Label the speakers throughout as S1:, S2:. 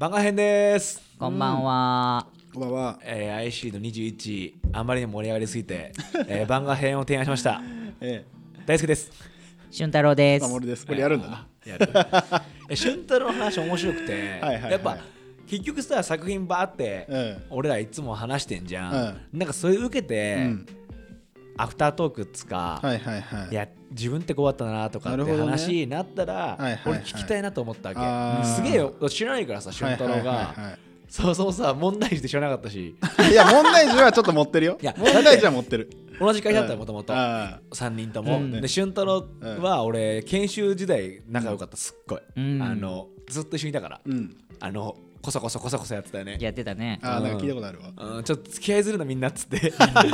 S1: 番外編です、
S2: こんばんは。
S3: こんばんは。
S1: えー、IC の21あまりにも盛り上がりすぎて、えー、番外編を提案しました
S3: え
S1: 大輔です
S2: 俊太郎で
S3: え、
S2: す。
S3: 守です。これやるんだな。
S1: やるえ俊太郎の話面白くて
S3: はいはいはい
S1: やっぱ結局さ作品バーって、
S3: うん
S1: 俺らいつも話してんじゃん、なんかそれ受けて、
S3: うん
S1: アフタートークっつか、
S3: はいはいはい。
S1: いや自分ってこうだったなとかって話になったら、
S3: はいはいはい。
S1: 俺聞きたいなと思ったわけ、すげえよ。知らないからさ俊太郎が、そうそうさ問題児で知らなかったし。
S3: は いいや、問題児はちょっと持ってるよ。
S1: いや
S3: 問題児は持ってる。
S1: 同じ会社だったよもともと
S3: あ
S1: 3人とも、
S2: うん。
S1: で俊太郎は俺研修時代仲良かったすっごい、
S2: うん。
S1: あのずっと一緒にいたから、
S3: うん。
S1: あのこそこそこそこそやってたよね。
S2: やってたね。
S3: あー、なんか聞いたことあるわ。
S1: うん、ちょっと付き合いずるなみんなっつって。なんか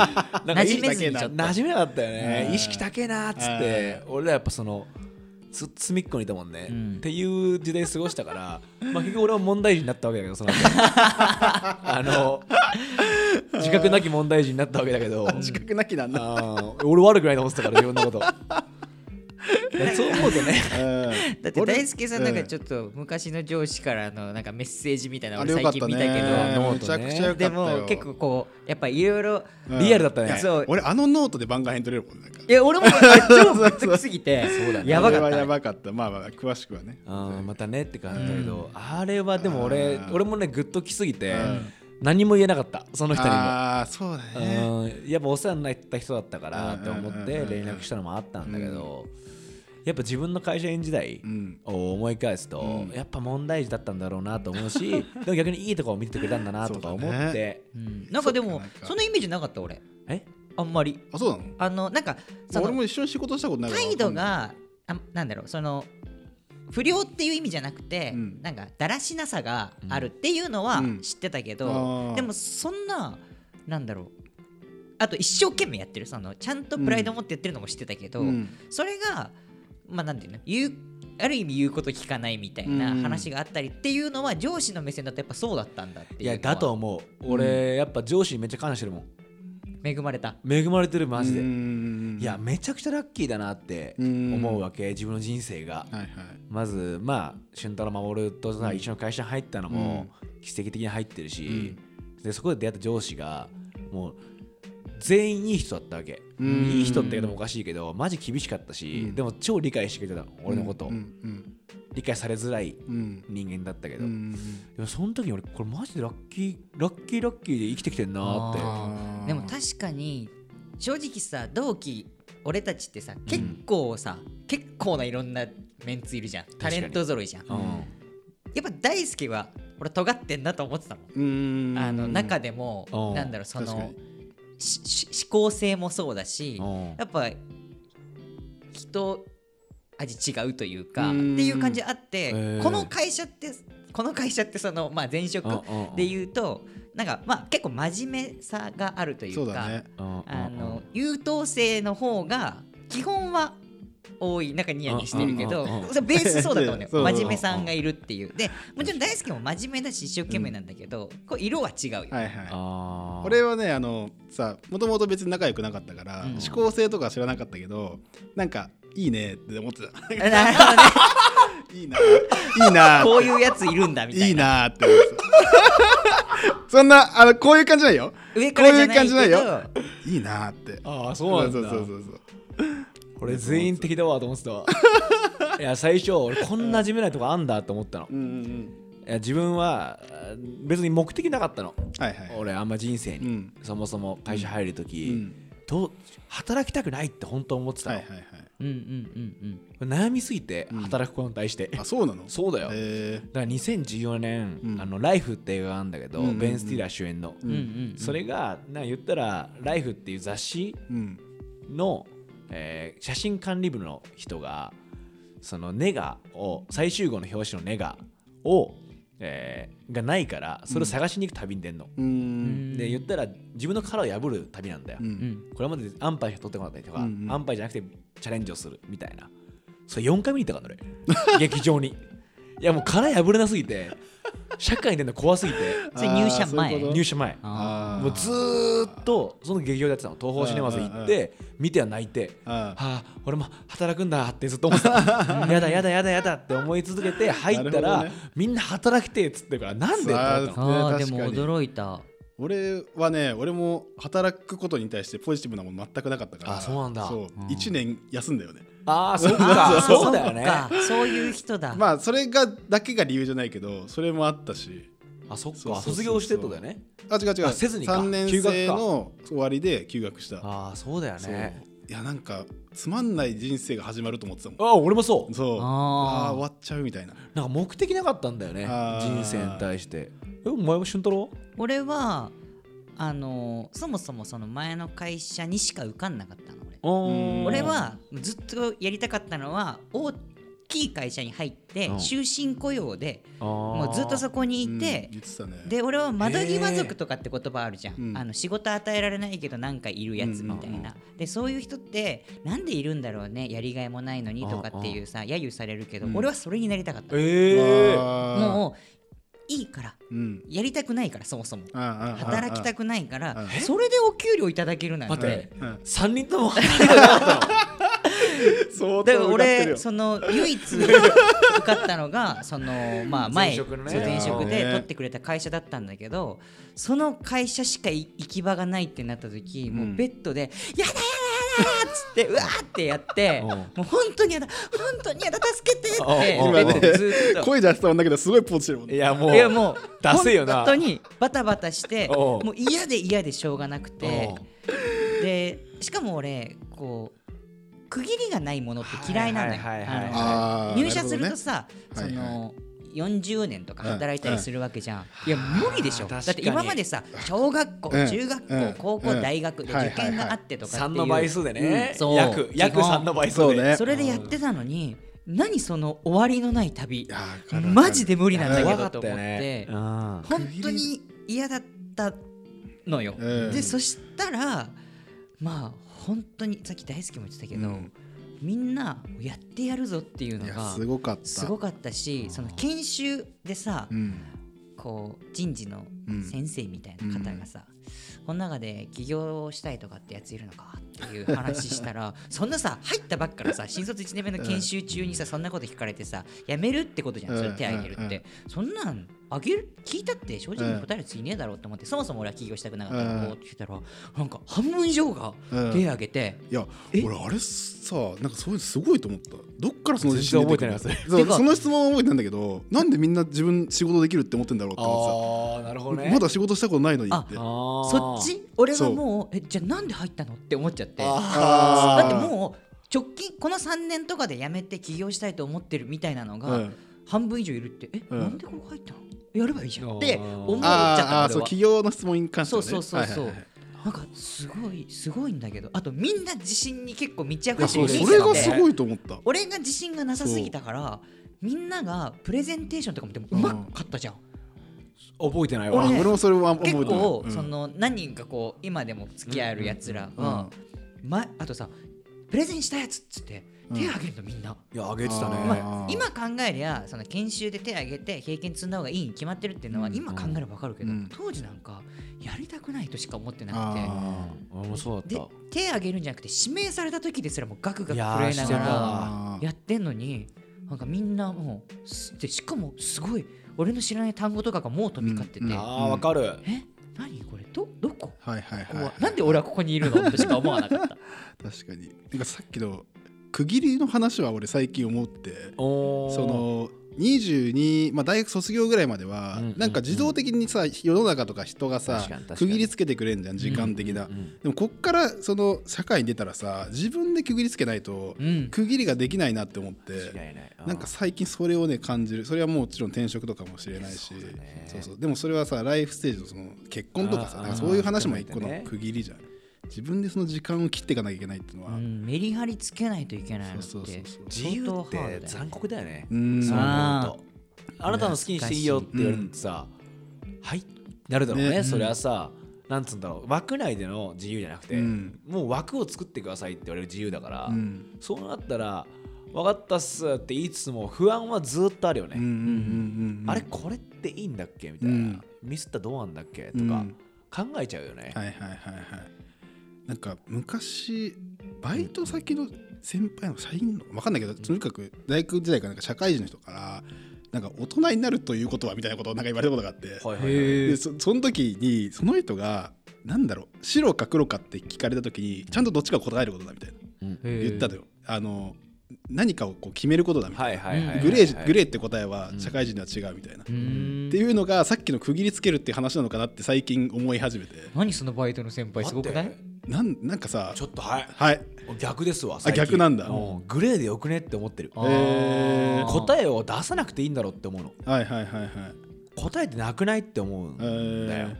S2: 馴染めずにちょっと。
S1: 馴染めなかったよね。
S3: うん。
S1: 意識高えなっつって。俺らやっぱそのず隅っこにいたもんね、
S2: うん。
S1: っていう時代過ごしたから、まあ、結局俺は問題児になったわけだけどその後。あの自覚なき問題児になったわけだけど。
S3: 自覚なきなんだ。
S1: 俺悪くないと思ってたから自分のこと そう思うとね
S3: うん
S2: だって大輔さんなんかちょっと昔の上司からのなんかメッセージみたいなの最近見たけ
S3: ね。
S1: ノー
S3: め
S1: トね
S3: ちゃくちゃよかった
S2: どで
S3: よ。
S2: も結構こうやっぱいろいろ
S3: うん
S1: リアルだったね
S3: 俺、あのノートで番外編取れるもん。なんか
S2: いや俺も超ぶっつくすぎて
S1: そうだね
S2: やばかったね。
S3: やばかった。まあまあ、詳しくはね。
S1: うんまたねって感じだけど、あれはでも俺俺もねグッときすぎて、
S3: うん
S1: 何も言えなかったその人にも。
S3: ああ、そうだね。
S1: うんやっぱお世話になった人だったからって思って連絡したのもあったんだけど、やっぱ自分の会社員時代
S3: うん。
S1: を思い返すと、
S3: うん。
S1: やっぱ問題児だったんだろうなと思うし でも逆にいいところを見ててくれたんだなとか思って、
S2: うん。なんかでもそのイメージなかった俺。
S1: え？
S2: あんまり。
S3: あ、そうなの？
S2: あのなんかその
S3: 俺も一緒に仕事したことないから。
S2: 態度があなんだろうその不良っていう意味じゃなくて、
S3: うん。
S2: なんかだらしなさがあるっていうのは
S3: うん。
S2: 知ってたけど、でもそんななんだろう。あと一生懸命やってる。そのちゃんとプライド持ってやってるのも知ってたけど、
S3: うん。
S2: それがまあなんていうの？言うある意味言うこと聞かないみたいな
S3: うん。
S2: 話があったりっていうのは上司の目線だとやっぱそうだったんだっていう
S1: いやだと思う。俺、やっぱ上司にめっちゃ感謝してるもん。
S2: 恵まれた。
S1: 恵まれてるマジで、
S3: うん。
S1: いやめちゃくちゃラッキーだなって思うわけ自分の人生が、
S3: はいはい。
S1: まずまあ俊太郎守とさ、一緒の会社に入ったのも奇跡的に入ってるし、でそこで出会った上司がもう全員いい人だったわけ、
S3: うん。
S1: いい人って言うのもおかしいけどマジ厳しかったし、
S3: うん。
S1: でも超理解してくれてたの俺のこと。を、
S3: うんうん。
S1: 理解されづらい
S3: うん。
S1: 人間だったけど、
S3: うん
S1: でもその時に俺これマジでラッキーラッキーラッキーで生きてきてんなーって。
S2: でも確かに正直さ同期俺たちってさ結構さ、結構ないろんなメンツいるじゃん。タレント揃いじゃん、
S1: うん。
S2: やっぱ大輔は俺尖ってんなと思ってたもん、
S3: うん。
S2: あの中でも、
S1: うん。
S2: なんだろうその
S3: 確かに。
S2: しし思考性もそうだし、
S1: うん。
S2: やっぱ人味違うというか
S3: うん。
S2: っていう感じあって、
S1: へー。
S2: この会社ってこの会社ってその、まあ、前職で言うとなんかまあ結構真面目さがあるというか
S3: ね。
S1: うん。
S2: あの優等生の方が基本は多いなんかニヤニヤしてるけどベースそうだと思うね 真面目さんがいるっていう。でもちろん大輔も真面目だし一生懸命なんだけど、こう色は違うよ、
S3: はいはい。
S1: あー。
S3: 俺はねあのさもともと別に仲良くなかったから、
S2: うん。
S3: 思考性とか知らなかったけどなんかいいねって思ってた。
S2: なるほどね。
S3: いいな。いいな。
S2: こういうやついるんだみたいな。い
S3: いなって思ってた。そんなあのこういう感じないよ。
S2: 上からじゃないけ
S3: こういう感じない
S2: ど
S3: よ。いいなって。
S1: あーそうなんだ。
S3: そうそうそうそう
S1: 俺全員敵だわと思ってたわ。いや最初俺こんな真面目なとこあんだと思ったの。
S3: うんうんうん。
S1: いや自分はあ別に目的なかったの。
S3: はいはい。
S1: 俺あんま人生に、
S3: うん。
S1: そもそも会社入るとき、
S3: うん。
S1: どう働きたくないって本当思ってたの、
S3: はいはいはい。
S2: うんうんうんうん。
S1: 悩みすぎて
S3: うん。
S1: 働くことに対して、
S3: あそうなの？
S1: そうだよ、
S3: へ
S1: だから2014年、
S3: うん。
S1: あのライフって映画があるんだけど、
S3: うんうんうん。
S1: ベン・スティーラー主演の、
S2: うんうんうん
S1: それがな言ったらライフっていう雑誌の、えー写真管理部の人がそのネガを最終号の表紙のネガを、えーがないからそれを探しに行く旅に出んの、
S3: うーん。
S1: で言ったら自分の殻を破る旅なんだよ、
S3: う
S2: うん。ん
S1: これまで安牌しか取ってこなかったりとか、
S3: うんうん。
S1: 安牌じゃなくてチャレンジをするみたいな。それ4回見に行ったから俺。劇場に。いやもう殻破れなすぎて社会に出るの怖すぎて。
S2: それ入社前。
S1: 入社前。
S2: あ
S1: もうずーっとその劇場でやってたの東宝シネマズ行って見ては泣いて
S3: あ
S1: はあ俺も働くんだってずっと思ってた。やだやだやだやだって思い続けて 入ったら、
S3: ね。
S1: みんな働きてえっつってるからなんでって思ったの
S2: あーでも驚いた。
S3: 俺はね俺も働くことに対してポジティブなもの全くなかったから。
S1: あそうなんだ。
S3: そう
S2: うん。
S3: 1年休んだよね
S1: ああそっ
S2: あ
S1: か。
S2: ー
S1: そうだよね。
S2: そういう人だ。
S3: まあそれがだけが理由じゃないけどそれもあったし。
S1: あそっ
S3: そうそうそう
S1: か卒業してとだよね。
S3: あ違う違う。
S1: あせずにか。
S3: 3年
S1: 休学か
S3: 生の終わりで休学した。
S1: ああそうだよね。
S3: いやなんかつまんない人生が始まると思ってたもん。
S1: ああ俺もそう。
S3: そう。
S2: あー。
S3: あ終わっちゃうみたいな。
S1: なんか目的なかったんだよね。人生に対して。えお前も俊太郎？
S2: 俺はあのそもそもその前の会社にしか受かんなかったの俺
S3: うん。
S2: 俺はずっとやりたかったのは大きい会社に入って
S1: うん。
S2: 終身雇用でも
S1: も
S2: うずっとそこにい
S3: うん
S2: てで俺は窓際族とかって言葉あるじゃん、
S3: うん
S2: あの仕事与えられないけどなんかいるやつみたいな、でそういう人ってなんでいるんだろうねやりがいもないのにとかっていうさ揶揄されるけど、
S3: うん。
S2: 俺はそれになりたかった、もういいから
S3: うん。
S2: やりたくないからそもそも。
S3: 働
S2: 働きた
S3: く
S2: くないから
S3: え？
S2: それでお給料いただけるなん
S1: て。
S2: て。
S1: 3人とも働いてなかったの
S3: 相
S2: だから俺その唯一受かったのが そのまあ前
S1: 前職
S2: で取ってくれた会社だったんだけどその会社しかい行き場がないってなった時もうベッドで「やだやだやだ!」っつってうわーってやって
S1: うん。
S2: もう本当にやだ本当にやだ助けてって
S3: ね
S2: っと。
S3: 声出したんだけどすごいポーズしてるもんね。
S1: いやもう
S2: いやもう
S1: ダセえよな。
S2: 本当にバタバタしてもう嫌で嫌でしょうがなくて。
S1: お
S2: でしかも俺こう区切りがないものって嫌いなのよ。入社するとさ、その40年とか働いたりするわけじゃん、
S1: ん
S2: いや無理でしょ。だって今までさ小学校、
S3: うん。
S2: 中学校、
S3: うん。
S2: 高校、
S3: うん
S2: 大学で受験があってとかっていう、
S1: 3の倍数でね。
S2: うん。そう。
S1: 約約
S2: 基本
S1: 3の倍数で。
S3: そうね。
S2: それでやってたのに何その終わりのない旅。マジで無理なんだけどと思って、本当に嫌だったのよ、
S3: うん。
S2: でそしたらまあ本当にさっき大輔も言ってたけど、
S3: うん
S2: みんなやってやるぞっていうのが
S3: すごかった。
S2: しその研修でさ、
S3: うん。
S2: こう人事の先生みたいな方がさ、この中で起業したいとかってやついるのかっていう話したら そんなさ入ったばっかからさ新卒1年目の研修中にさそんなこと聞かれてさ辞めるってことじゃん。それ手挙げるって、そんなんあげる？聞いたって？正直に答えるやついねえだろうと思ってそもそも俺は起業したくなかったから
S3: う
S2: って聞いたらなんか半分以上が
S3: うん。
S2: 手挙げて、
S3: いや
S2: え？
S3: 俺あれさなんかそういうのすごいと思った。どっからその自信
S1: 覚えてないそ
S3: その質問は覚えてないんだけどなんでみんな自分仕事できるって思ってんだろうって思
S1: ああなるほどね。
S3: ってさまだ仕事したことないのにって。
S2: そっち？俺はもうえじゃあなんで入ったのって思っちゃって。だ
S1: あ
S2: ってもう直近この3年とかで辞めて起業したいと思ってるみたいなのが、
S3: うん。
S2: 半分以上いるって。え、
S3: うん。
S2: なんでここ入ったの？やればいいじゃん。って思っちゃった
S3: あーそう企業の質問に関してはね。
S2: そうそうそうそう。
S3: はいはいはい。
S2: なんかすごいすごいんだけどあとみんな自信に結構満ち溢れてる
S3: それがすごいと思った。
S2: 俺が自信がなさすぎたからみんながプレゼンテーションとかもでもうまかったじゃん、
S1: 覚えてない
S3: あ
S1: わ。
S2: 俺
S3: もそれは覚えてる
S2: 結構、
S3: うん。
S2: その何人かこう今でも付き合えるやつら
S3: うん
S2: が、ま、あとさプレゼンしたやつっつって
S3: うん
S2: 手挙げるのみんな、
S1: いやあげてたね。
S2: まあ、今考えりゃその研修で手挙げて経験積んだ方がいいに決まってるっていうのは
S3: うん。
S2: 今考えれば分かるけど、
S3: うん。
S2: 当時なんかやりたくないとしか思ってなく
S3: あ
S1: うん俺もそうだっ
S2: 手挙げるんじゃなくて指名された時ですらもうガクガク震えながらやってんのになんかみんなもうすでしかもすごい俺の知らない単語とかがもう飛び交ってて、
S3: うん。
S1: たあーわかる。
S2: え？何これ？どどこ？
S3: はいはい
S2: ここ
S3: は
S2: はいなんで俺はここにいるの？としか思わなかった。
S3: 確かに。てかさっきの区切りの話は俺最近思ってその22、まあ、大学卒業ぐらいまでは、
S1: うん
S3: なんか自動的にさ世の中とか人がさ区切りつけてくれんじゃん時間的な、でもこっからその社会に出たらさ自分で区切りつけないと
S2: うん。
S3: 区切りができないなって思って、
S1: な
S3: んか最近それをね感じる。それはもちろん転職とかもしれないし。
S1: そう
S3: そうでもそれはさライフステージのその結婚とかさそういう話も一個の区切りじゃん自分でその時間を切っていかなきゃいけないっていうのは、
S2: うんメリハリつけないといけないのって
S3: そうそうそうそう。
S1: 自由って残酷だよね。
S3: うん。
S1: そううと。あなたの好きにしていいよって言われるとさはい？なるだろうね。
S3: ね。
S1: それはさなんつうんだろう。枠内での自由じゃなくて
S3: うん。
S1: もう枠を作ってくださいって言われる自由だから
S3: うん。
S1: そうなったら分かったっすって言いつつも不安はずっとあるよね。
S3: うんうんうんうん
S1: あれこれっていいんだっけみたい
S3: うん。
S1: なミスったらどうなんだっけとか
S3: うん。
S1: 考えちゃうよね、
S3: はいはいはいはいなんか昔バイト先の先輩の社員の分かんないけどとにかく大学時代からなんか社会人の人からなんか大人になるということはみたいなことをなんか言われたことがあって、
S1: はいはいはい。
S3: でそその時にその人がなんだろう白か黒かって聞かれた時にちゃんとどっちかを答えることだみたいな。
S1: うん。
S3: 言ったのよ。あの何かをこう決めることだみたいな、グレーグレーって答えは社会人では違うみたいな、
S2: うーん。
S3: っていうのがさっきの区切りつけるっていう話なのかなって最近思い始めて。
S2: 何そのバイトの先輩すごくない？
S3: なんなんかさ
S1: ちょっとはい。
S3: はい。
S1: 逆ですわ最近。
S3: 逆なんだ。
S1: うグレーでよくねって思ってる。
S2: あ
S3: えー。
S1: 答えを出さなくていいんだろうって思うの。
S3: はいはいはいはい。
S1: 答えってなくないって思うん
S3: え
S1: だよ、
S3: ー。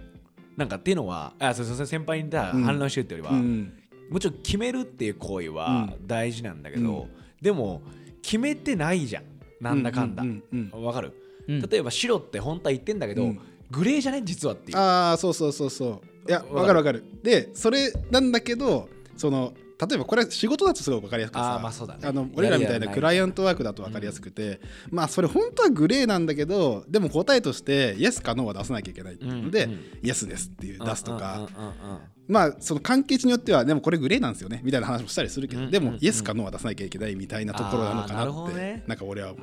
S1: なんかっていうのはあそうそうそう先輩にだ
S3: うん。
S1: 反論してるってよりは、
S3: うん。
S1: もちろん決めるっていう行為は
S3: う
S1: 大事なんだけど、
S3: うん。
S1: でも決めてないじゃん。なんだかんだ。
S3: ううんうん
S1: わかる、
S2: うん。
S1: 例えば白って本当は言ってんだけど、
S3: うん
S1: グレーじゃない実はっていう。
S3: ああそうそうそうそう。いや
S1: わかる。
S3: わかるでそれなんだけどその例えばこれは仕事だとすごい分かりやすくてさ
S1: あーまあそうだね。
S3: あの俺らみた
S1: い
S3: なクライアントワークだと分かりやすくて、まあそれ本当はグレーなんだけどでも答えとしてイエスかノーは出さなきゃいけないっていう。ので、
S1: うんうん。
S3: イエスですっていう出すとか、
S1: うんうんうんうん
S3: まあその関係値によってはでもこれグレーなんですよねみたいな話もしたりするけど、でもイエスかノーは出さなきゃいけないみたいなところなのか
S1: な
S3: なって。なんか俺は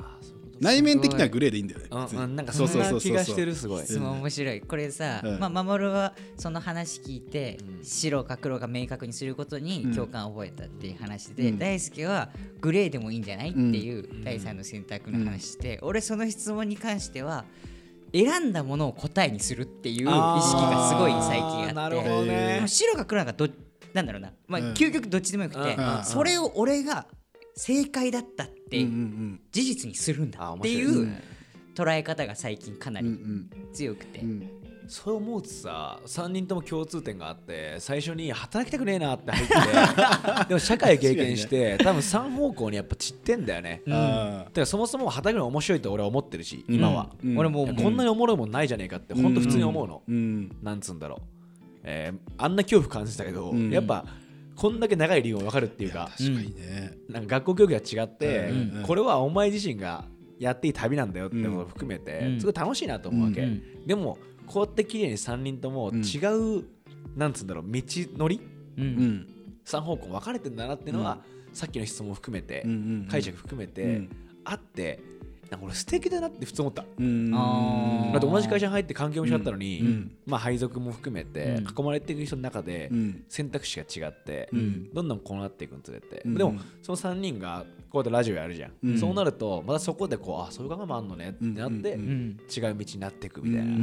S3: 内面的にはグレーでいいんだよね、
S1: うん。なんか
S3: そんそうそうそう。
S1: 気がしてるすごい。
S2: 質問面白い。これさ、
S3: うん。
S2: まあ守はその話聞いて、
S1: うん。
S2: 白か黒か明確にすることに
S3: うん。
S2: 共感を覚えたっていう話で、
S3: うん。
S2: 大輔はグレーでもいいんじゃないっていう
S1: うん。
S2: 第三の選択の話して、俺その質問に関しては選んだものを答えにするっていう意識がすごい最近あって。
S1: なるほど
S3: え
S1: ね。
S2: でも白か黒かどなんだろうな、まあ
S3: うん。
S2: 究極どっちでもよくて、それを俺が正解だったって
S3: うんうん
S2: 事実にするんだっていう捉え方が最近かな
S3: うんう
S2: り
S3: ん
S2: 強くて、
S3: うん。
S1: そう思うとさ3人とも共通点があって最初に働きたくねえなって入って でも社会経験して多分3方向にやっぱ散ってんだよね、
S2: うん。
S3: あ
S1: だからそもそも働くの面白いと俺は思ってるし今は、
S3: うん。
S2: 俺も
S1: こんなにおもろいもんないじゃねえかって本当普通に思うの、
S3: ーうん。
S1: なんつうんだろう、えーあんな恐怖感じたけど、
S3: うん。
S1: やっぱこんだけ長い理由も分かるっていうか
S3: 確かにね、
S1: なんか学校教育が違って、
S3: うん
S1: これはお前自身がやっていい旅なんだよってことを含めて、
S2: うん
S1: すごい楽しいなと思うわけ、
S2: うん
S1: でもこうやって綺麗に3人とも違う、なんつうんだろう道のり
S2: う
S3: うん。ん
S1: 3方向分かれてんだなっていうのは、さっきの質問を含めて、解釈含めて、
S3: うん。
S1: あってなんか俺素敵だなって普通思った。
S3: うん。
S2: あー。
S1: だって同じ会社に入って環境も一緒だったのに、
S3: うん。
S1: まあ配属も含めて
S2: うん。
S1: 囲まれていく人の中で
S3: うん。
S1: 選択肢が違って、
S3: うん。
S1: どんどんこうなっていくにつれて、
S3: うん。
S1: でもその3人がこうやってラジオやるじゃん、
S3: うん。
S1: そうなるとまたそこでこうあそういう考えもあんのねってなって、違う道になっていくみたいな、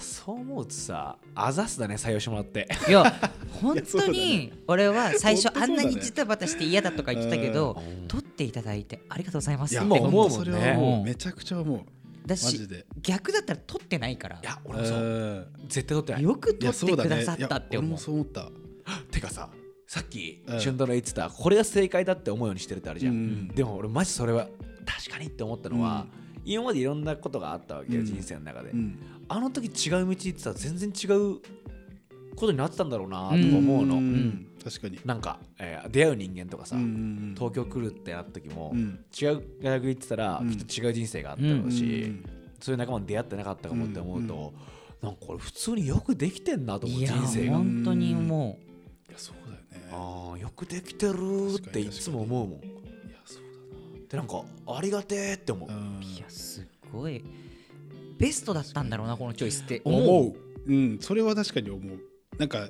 S1: そう思うとさあざすだね採用してもらって。
S2: いや 本当に俺は最初あんなにジタバタして嫌だとか言ってたけど
S1: うん。
S2: 取っていただいてありがとうございます。
S3: いや
S2: って
S1: 今思うもんね。
S3: それはも
S2: う。
S3: うん。めちゃくちゃ思う。マ
S2: だし
S3: ジで。
S2: 逆だったら取ってないから。
S1: いや俺もそう。
S3: うん。
S1: 絶対取ってない。
S2: よく取ってくださったって思う。
S3: もそう思った。
S1: てかささっき
S3: うん。
S1: 俊太郎言ってたこれが正解だって思うようにしてるってあるじゃん、
S3: うん。
S1: でも俺マジそれは確かにって思ったのは、今までいろんなことがあったわけよ、
S3: うん。
S1: 人生の中で、
S3: うん
S1: あの時違う道行ってたら全然違うことになってたんだろうなとか思うの、
S3: ん。確かに。
S1: なんか、えー出会う人間とかさ、
S3: うんうん
S1: 東京来るってなった時も、
S3: うん。
S1: 違う大学行ってたら、
S3: うん。
S1: きっと違う人生があったろうし、
S3: うん
S1: そういう仲間に出会ってなかったかもって思うと、なんかこれ普通によくできてんなと思う
S2: いや
S1: 人生が。
S2: 本当に思
S3: いやそうだよね。
S1: あーよくできてるっていつも思うもん。
S3: いやそう
S1: でなんかありがてえって思う
S3: だ。なうん
S2: う。いやすごいベストだったんだろうなこのチョイスって。
S1: 思う。
S3: う。ん。それは確かに思う。なんか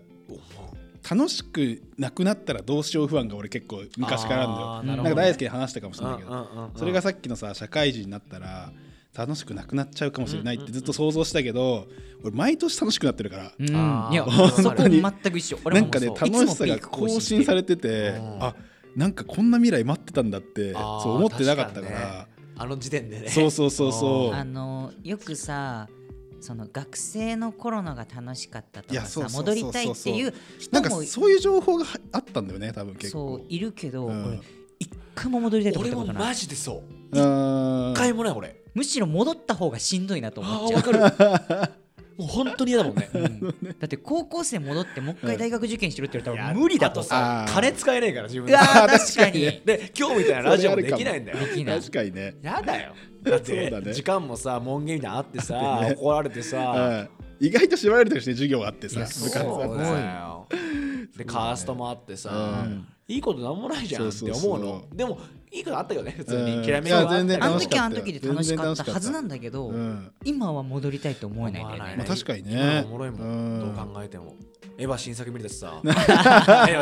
S3: 楽しくなくなったらどうしよう不安が俺結構昔からあるんだよ。
S2: な
S3: んか大好きに話したかもしれないけどそれがさっきのさ社会人になったら楽しくなくなっちゃうかもしれないってずっと想像したけど俺毎年楽しくなってるから。
S2: うん。いやそこ全く一緒。
S3: なんかね楽しさが
S2: 更新
S3: されてて
S1: うん
S3: あなんかこんな未来待ってたんだってそう思ってなかったか
S1: 確
S3: ら
S1: ねあの時点でね。
S3: そうそうそうそう。
S2: あのよくさその学生の頃のが楽しかったと
S3: い
S2: かさ戻りたいっていう
S3: なんか
S2: 人も
S3: そういう情報がはあったんだよね多分結構。
S2: そういるけど、
S3: うん。
S2: 俺一回も戻りたいと思っ
S1: 俺も
S2: たことない。
S1: マジでそう。
S3: うん
S1: 一回もない俺。
S2: むしろ戻った方がしんどいなと思っちゃう。
S1: あーわかる もう本当に嫌だもんね。
S2: だって高校生戻ってもう一回大学受験してるって言われたら無理だと。さ
S1: 金使えねえから自分で。
S2: 確かに。
S1: で今日みたいなラジオもできないんだよ。
S2: できない。
S3: 確かにね。
S1: やだよ。だっ
S3: そうだね。
S1: て時間もさ門限みたいなのあってさ
S3: ね。
S1: 怒られてさ。
S3: うん。意外と縛られてるしね授業あってさ。部活
S1: そう
S3: あって
S1: だよでカーストもあってさ、
S3: うん。
S1: いいことなんもないじゃんって
S3: そうそうそう。
S1: 思うの。でもいいことあったよね普通に。
S3: うん。
S1: きらめきはあ
S2: の時はあの時で楽しかったはずなんだけど、
S3: うん
S2: 今は戻りたいと思えないんだよね。
S3: まあ確かにね。
S1: おもろいも
S3: うん。
S1: んどう考えても。エヴァ新作見れたしさ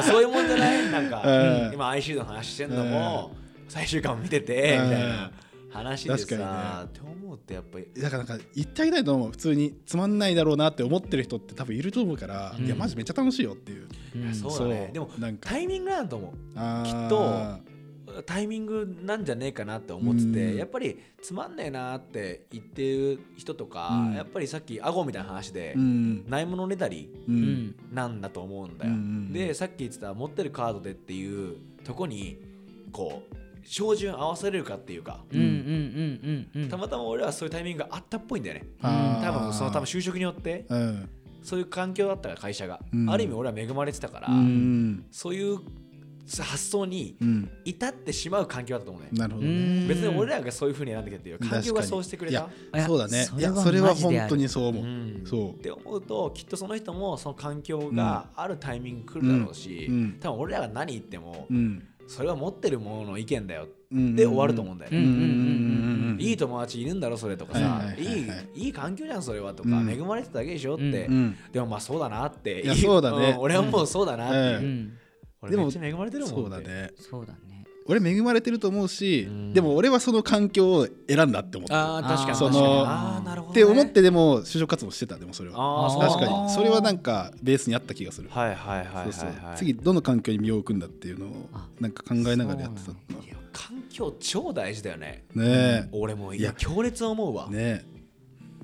S1: そういうもんじゃない？なんか、
S3: うん。
S1: 今アイシードの話してんのも、最終巻も見てて、
S3: うん。
S1: みたいな話でさ、って思うってやっぱり。
S3: だからなんか言ってあげたいと思う普通につまんないだろうなって思ってる人って多分いると思うから、
S2: うん。
S3: いやマジめっちゃ楽しいよっていう、
S2: うん。
S1: そうだね。でも
S3: なんか。
S1: タイミングなんだと思う。きっとタイミングなんじゃねえかなって思ってて、
S3: うん。
S1: やっぱりつまんねえなって言ってる人とか、
S3: うん。
S1: やっぱりさっきアゴみたいな話で、
S3: うん。
S1: ないものねだりなんだと思うんだよ、
S3: うんうん。
S1: でさっき言ってた持ってるカードでっていうとこにこう照準合わせれるかっていうか、たまたま俺はそういうタイミングがあったっぽいんだよね。多分その多分就職によって。
S3: うん。
S1: そういう環境だったから会社が、
S3: うん。
S1: ある意味俺は恵まれてたから、
S3: うん。
S1: そういう発想に
S3: うん。
S1: 至ってしまう環境だと思うね。
S3: なるほどね。
S2: うん。
S1: 別に俺らがそういうふうに選んできたっていう環境がそうしてくれた。
S3: そうだね。
S2: それは
S3: いやそれは本当にそう思う、
S1: うん
S3: そう。
S1: って思うときっとその人もその環境があるタイミング来るだろうし、
S3: うん。うん。
S1: 多分俺らが何言っても、
S3: うん。
S1: それは持ってるものの意見だよ
S3: うん
S1: で終わると思うんだよいい友達いるんだろそれとかさ、
S3: はいはい
S1: い。
S3: はい
S1: 環境じゃんそれはとか、
S3: うん。
S1: 恵まれてただけでしょって、
S3: うん。
S1: でもまあそうだなって。
S3: いやそうだね。
S1: ん。俺はもうそうだなって俺めっちゃ恵まれてるもん
S3: そうだね。
S2: そうだね。
S3: 俺恵まれてると思うし、
S1: うん。
S3: でも俺はその環境を選んだって思った。
S1: ああ確かに。
S3: その
S1: あーなるほど、ね、
S3: って思ってでも就職活動してたでもそれは。確かに。それはなんかベースにあった気がする、
S1: はいはいはいはい、はい、
S3: そうそう。次どの環境に身を置くんだっていうのを
S2: あ
S3: なんか考えながらやってたの
S1: いや。環境超大事だよね。
S3: ね。
S1: 俺もい
S3: いや。
S1: や強烈思うわ、
S3: えね。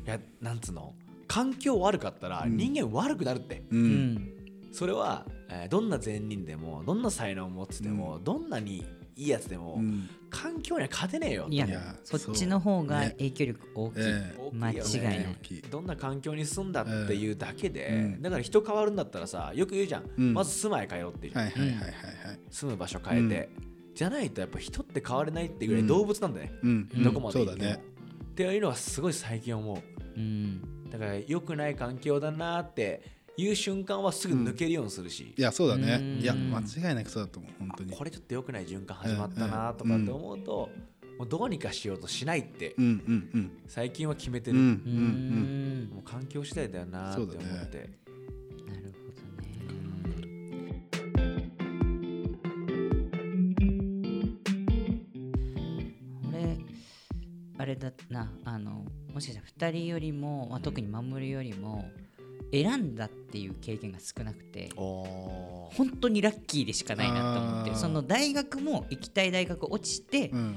S1: いやなんつうの？環境悪かったら
S3: うん。
S1: 人間悪くなるって、
S3: えう
S2: うんん。
S1: それは、えーどんな善人でもどんな才能を持ってても、どんなにいいやつでも、
S3: うん。
S1: 環境には勝てねえよ
S2: いや
S3: いや
S2: そっちの方が影響力大きい、
S3: ええ。
S2: 間違いない。
S1: どんな環境に住んだっていうだけで、
S3: うん。
S1: だから人変わるんだったらさよく言うじゃん、
S3: うん。
S1: まず住まい変えろって言うじゃん。
S3: はいはいはいはい。はい
S1: 住む場所変えて、じゃないとやっぱ人って変われないってぐらい動物なんだね、
S3: うん。
S1: どこまで
S3: そ
S1: 行っても。
S3: うだね。
S1: っていうのはすごい最近思う。
S2: うん。
S1: だから良くない環境だなっていう瞬間はすぐ抜けるようにするし、
S3: いやそうだね。
S2: うん。
S3: いや間違いなくそうだと思う本当に。
S1: これちょっと良くない循環始まったなとかって思うと、もうどうにかしようとしないって
S3: うんうんうん。
S1: 最近は決めてる、
S3: うんうんう
S2: うん。ん
S1: もう環境次第だよなって思って、
S2: なるほどね。俺あれだなあのもしかしたら2人よりも、まあ、特に守るよりも選んだっていう経験が少なくて本当にラッキーでしかないなと思ってその大学も行きたい大学落ちて、
S3: うん。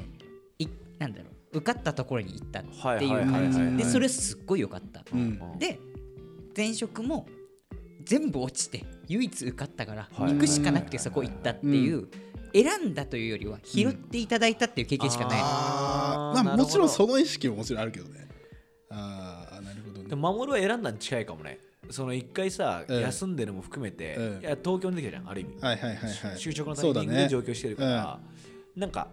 S2: いなんだろう受かったところに行ったっていう感
S1: はい
S2: じでそれすっごい良かった、
S3: うん。
S2: で前職も全部落ちて唯一受かったから
S1: はい
S2: 行くしかなくてそこ行ったっていう選んだというよりは拾っていただいたっていう経験しかない。の、
S3: あーまあもちろんその意識ももちろんあるけどね。ああなるほどね。
S1: でも守は選んだに近いかもねその一回さ、
S3: うん。
S1: 休んでるのも含めて、
S3: うん。
S1: いや東京に出てきたじゃんある意味、
S3: はいはいはいはい。
S1: 就職のタイミングで上京してるから、なんか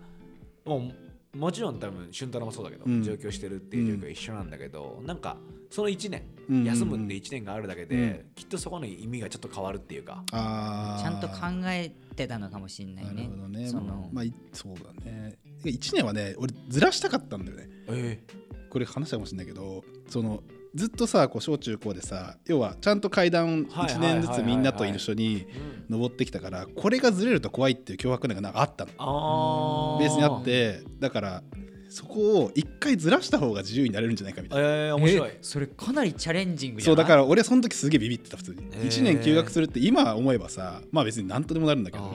S1: もうもちろん多分俊太郎もそうだけど、
S3: うん。
S1: 上京してるっていう状況は一緒なんだけど、なんかその1年、
S3: うん。
S1: 休むって1年があるだけで、
S3: うん。
S1: きっとそこの意味がちょっと変わるっていうか、
S3: あー。
S2: ちゃんと考えてたのかもしれない
S3: な
S2: ね
S3: るほどね。
S2: その。
S3: まあいそうだね。1年はね俺ずらしたかったんだよね。
S1: え
S3: これ話したかもしれないけどそのずっとさこう小中高でさ要はちゃんと階段1
S1: はいはいはいはい
S3: 年ずつみんなと一緒に
S1: うん。
S3: 登ってきたからこれがずれると怖いっていう脅迫感がなんかあったの。ベースにあってだからそこを一回ずらした方が自由になれるんじゃないかみたいな。
S1: えー、面白い。
S2: えそれかなりチャレンジングじゃない？
S3: そうだから俺その時すげえビビってた普通に。
S1: へー。
S3: 1年休学するって今思えばさまあ別に何とでもなるんだけど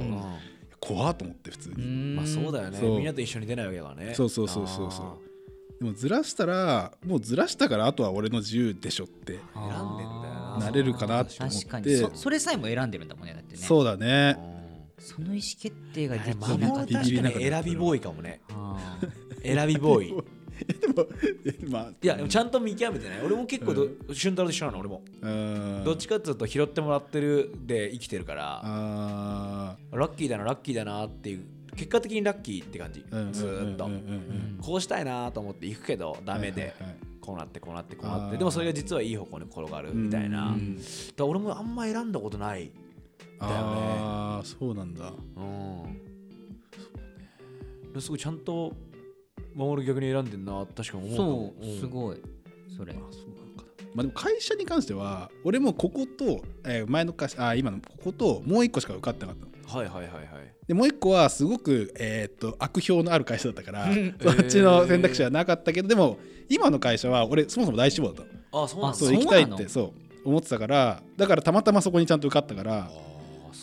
S3: 怖っと思って普通
S2: う
S3: に。
S2: ん
S1: まあそうだよね。みんなと一緒に出ないわけだからね。
S3: そうそうそうそうそうでもずらしたらもうずらしたからあとは俺の自由でしょって
S1: 選んでんだよな。
S3: なれるかなって思
S2: 確かに。
S3: って
S2: そそれさえも選んでるんだもんねだってね。
S3: そうだね。
S2: その意思決定ができ
S1: で
S2: なかった。
S1: 守る確かに選びボーイかもね。
S2: あ
S1: 選びボーイ。
S3: でもまあ。
S1: いやでもちゃんと見極めてない。俺も結構ど、俊太郎と一緒なの俺も、
S3: うん。
S1: どっちかっていうと拾ってもらってるで生きてるから。
S3: あ
S1: ラッキーだなラッキーだなっていう結果的にラッキーって感じ、
S3: うん
S1: ずーっと、こうしたいなと思って行くけどダメで、こうなってこうなってこうなって。でもそれが実はいい方向に転がるみたいな、
S3: うん。
S1: だから俺もあんま選んだことない。だよね。
S3: ああそうなんだ。
S1: うん。すごいちゃんと守る逆に選んでんな。確かに思う
S2: そうすごい。それ。
S3: あそうなのか。なまあでも会社に関しては俺もここと、えー前の会社あ今のここともう一個しか受かってなかったの
S1: はいはいはいはい。
S3: でもう一個はすごく、えー、と悪評のある会社だったから
S2: うん。
S3: そっちの選択肢はなかったけどでも今の会社は俺そもそも大志望だったの。
S1: あそうなんだ。
S3: そう行きたいってそう思ってたからだからたまたまそこにちゃんと受かったから
S1: あ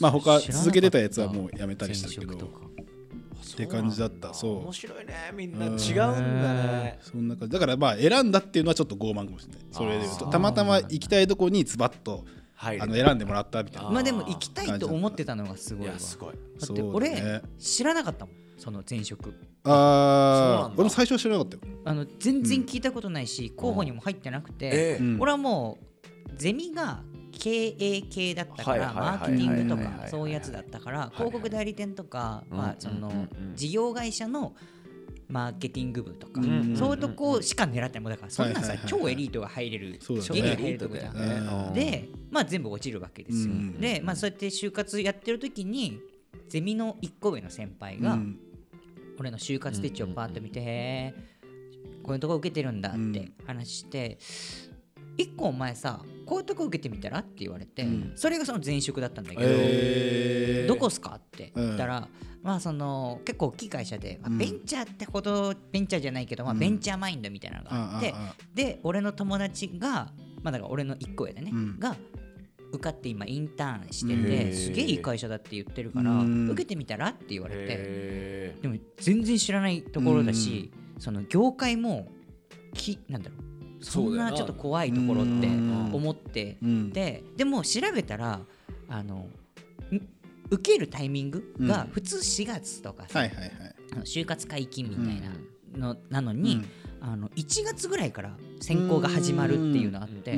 S3: まあ他続けてたやつはもうやめたりしたけどって感じだった。そう。
S1: 面白いねみんな。違
S3: う
S1: うんんだね。
S3: そんな感じ。だからまあ選んだっていうのはちょっと傲慢かもしれない。それで言うと
S1: あー。
S3: たまたま行きたいとこにズバッと
S1: はい
S3: あの選んでもらったみたいな
S2: まあでも行きたいと思ってたのがすごいわ。
S1: すごい。
S2: だって俺
S3: ね。
S2: 知らなかったもんその前職。
S1: そうなんだ。
S3: ああ俺も最初は知らなかったよ。
S2: あの全然聞いたことないし候補にも入ってなくて俺はもうゼミが経営系だったからマーケティングとかそういうやつだったから広告代理店とか
S1: うん
S2: まあその
S1: うんうんうん。
S2: 事業会社のマーケティング部とか
S3: うん
S2: そういうとこしか狙ってもうだからそんなんさ超エリートが入れる
S3: そうだね。
S2: ギリギリ入れるとこじゃ
S1: ん
S2: でまあ全部落ちるわけですよ。
S3: うん
S2: でまあそうやって就活やってる時にゼミの1個上の先輩が
S3: うん。
S2: 俺の就活手帳パーッと見て、へーこういうとこ受けてるんだって話して、一個お前さこういうとこ受けてみたらって言われて、
S3: うん。
S2: それがその前職だったんだけど、
S3: えー。
S2: どこっすかって言ったら、まあその結構大きい会社で、まあ
S3: うん。
S2: ベンチャーってほどベンチャーじゃないけど、まあ、
S3: うん。
S2: ベンチャーマインドみたいなのがあって、で俺の友達がまあだから俺の1個上でね、
S3: うん。
S2: が受かって今インターンして
S3: へ
S2: て
S1: ー。
S2: すげえいい会社だって言ってるから
S3: うん。
S2: 受けてみたらって言われて
S1: へ
S2: でも全然知らないところだしその業界もきなんだろうそんなちょっと怖いところって
S3: うん。
S2: 思って
S3: うん。
S2: ででも調べたらあのん受けるタイミングが
S3: うん。
S2: 普通4月とかさ
S3: はいはいはい。
S2: あの就活解禁みたいなのなのに、あの1月ぐらいから選考が始まるっていうのあって、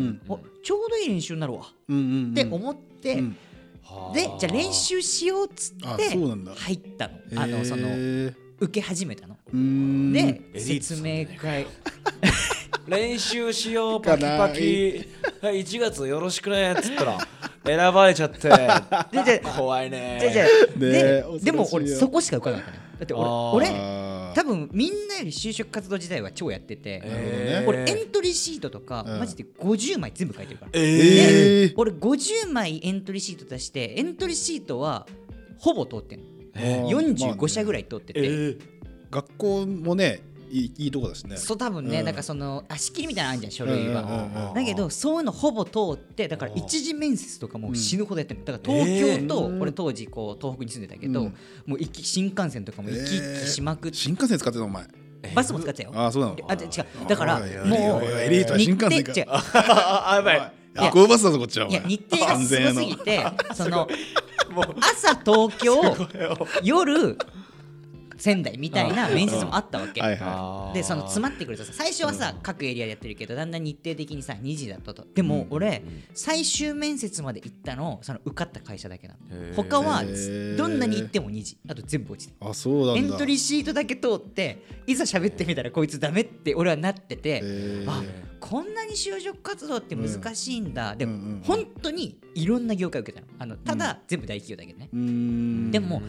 S2: ちょうどいい練習になるわ。って思って、
S3: うん。
S2: でじゃあ練習しようっつ
S3: あ
S2: って入ったの。あのその受け始めたの。で説明会
S1: 練習しようパキパキ。はい。1月よろしくねっつったら選ばれちゃって。怖いね。
S2: じゃじゃ
S3: ね
S2: ででも俺そこしか受からなかったのだって俺俺多分みんなより就職活動時代は超やってて、
S1: えー。
S2: 俺エントリーシートとか、
S3: うん。
S2: マジで50枚全部書いてるから、
S1: え
S3: えー。
S2: 俺50枚エントリーシート出してエントリーシートはほぼ通ってんの。
S3: えー。
S2: 45社ぐらい通ってて、
S1: え
S3: 学校もねいいいいとこだしね。
S2: そう多分ね、
S3: うん。
S2: なんかそのあ仕切りみたいなのあるじゃん書類は、だけどそういうのほぼ通ってだから一次面接とかもう死ぬほどやってる。だから
S1: え
S2: 東京と、
S3: ー。
S2: 俺当時こう東北に住んでたけど、
S3: うん。
S2: もう行き新幹線とかも行き来しまくって、
S3: 新幹線使ってたのお前。
S2: バスも使ってたよ。
S3: ああそうなの。
S2: あで違う。だからもう
S3: エリートは新幹線か
S2: 日程違う。
S1: あやばい。
S3: 夜行バスだぞこっちはお
S2: い
S3: 前
S2: や日程がすごすぎてその 朝東京夜仙台みたいな面接もあったわけ、
S3: はいは
S1: あー。
S2: でその詰まってくるとさ最初はさ、各エリアでやってるけどだんだん日程的にさ2時だったと。でも俺、最終面接まで行ったのその受かった会社だけなの。他はどんなに行っても2時あと全部落ちて
S3: いあそうなんだ。
S2: エントリーシートだけ通っていざ喋ってみたらこいつダメって俺はなってて、あこんなに就職活動って難しいんだ、でも、
S3: うんうんうん。
S2: 本当にいろんな業界受けたの。あのただ、全部大企業だけどね、でも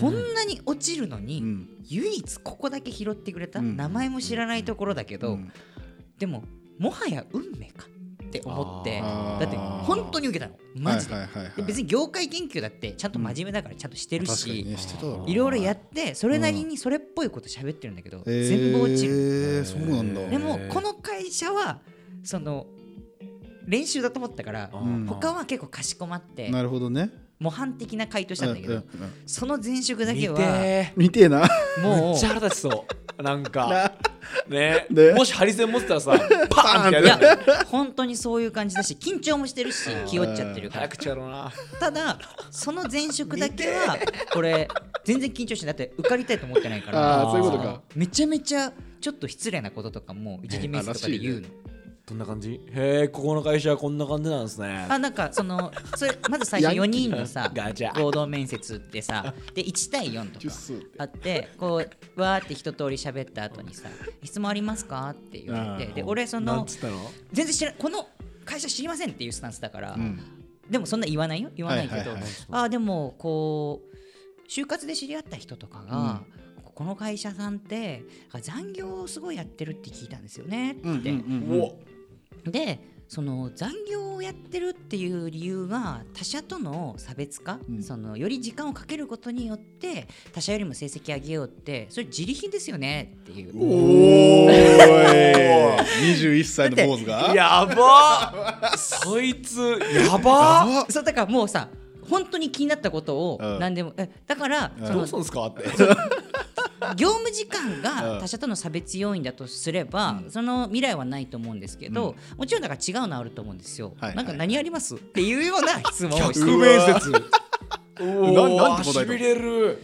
S2: こんなに落ちるのに、
S3: うん。
S2: 唯一ここだけ拾ってくれた、
S3: うん。
S2: 名前も知らないところだけど、
S3: うん。
S2: でももはや運命かって思ってだって本当に受けたの。マジで,、
S3: はいはいはいはい。
S2: で別に業界研究だってちゃんと真面目だからちゃんとしてるし、いろいろやってそれなりにそれっぽいこと喋ってるんだけど、全部落ちる
S3: そうなんだ。
S2: でもこの会社はその練習だと思ったから
S3: ん。
S2: 他は結構かしこまって
S3: なるほどね
S2: 模範的な回答したんだけど、
S3: うんうんうん。
S2: その前職だけは
S1: 見て
S3: 見てえな。
S1: ー
S2: もう
S1: めっちゃ腹立ちそう。なんか。ね。
S3: ね。
S1: もしハリセン持ってたらさ パーンってや
S2: いや
S1: る。
S2: 本当にそういう感じだし緊張もしてるし気負っちゃってるから。
S1: 早口やろうな。
S2: ただその前職だけは俺全然緊張してない。だって受かりたいと思ってないから。
S3: あーそういうことか。
S2: めちゃめちゃちょっと失礼なこととかも一次面接とかで言うの
S1: どんな感じ？へえここの会社はこんな感じなんですね。
S2: あなんかそのそれまず最初4人のさ合同面接ってさで1対4とかあってこうわーって一通り喋った後にさ質問ありますか？って言われてで俺その
S1: なんつったの？
S2: 全然知らこの会社知りませんっていうスタンスだから、
S3: うん。
S2: でもそんな言わないよ？言わないけど、あーでもこう就活で知り合った人とかが、この会社さんってあ残業をすごいやってるって聞いたんですよねって、
S3: うんうんうん
S1: お
S2: でその残業をやってるっていう理由が他社との差別化、
S3: うん。
S2: そのより時間をかけることによって他社よりも成績上げようってそれ自利品ですよねっていう。
S3: おーい。21歳の坊主が？
S1: やばそいつやば
S3: あ
S2: そうだからもうさ本当に気になったことを
S3: うん。
S2: 何でも、えだから、
S3: うん。
S2: その
S1: どうすんですかって
S2: 業務時間
S3: うん。
S2: が他社との差別要因だとすれば、その未来はないと思うんですけど、もちろんだから違うのあると思うんですよ。
S3: はいはい
S2: なんか何あります？っていうような質問をして
S1: 100面接 お
S3: ななんて答えたの？
S1: しびれる。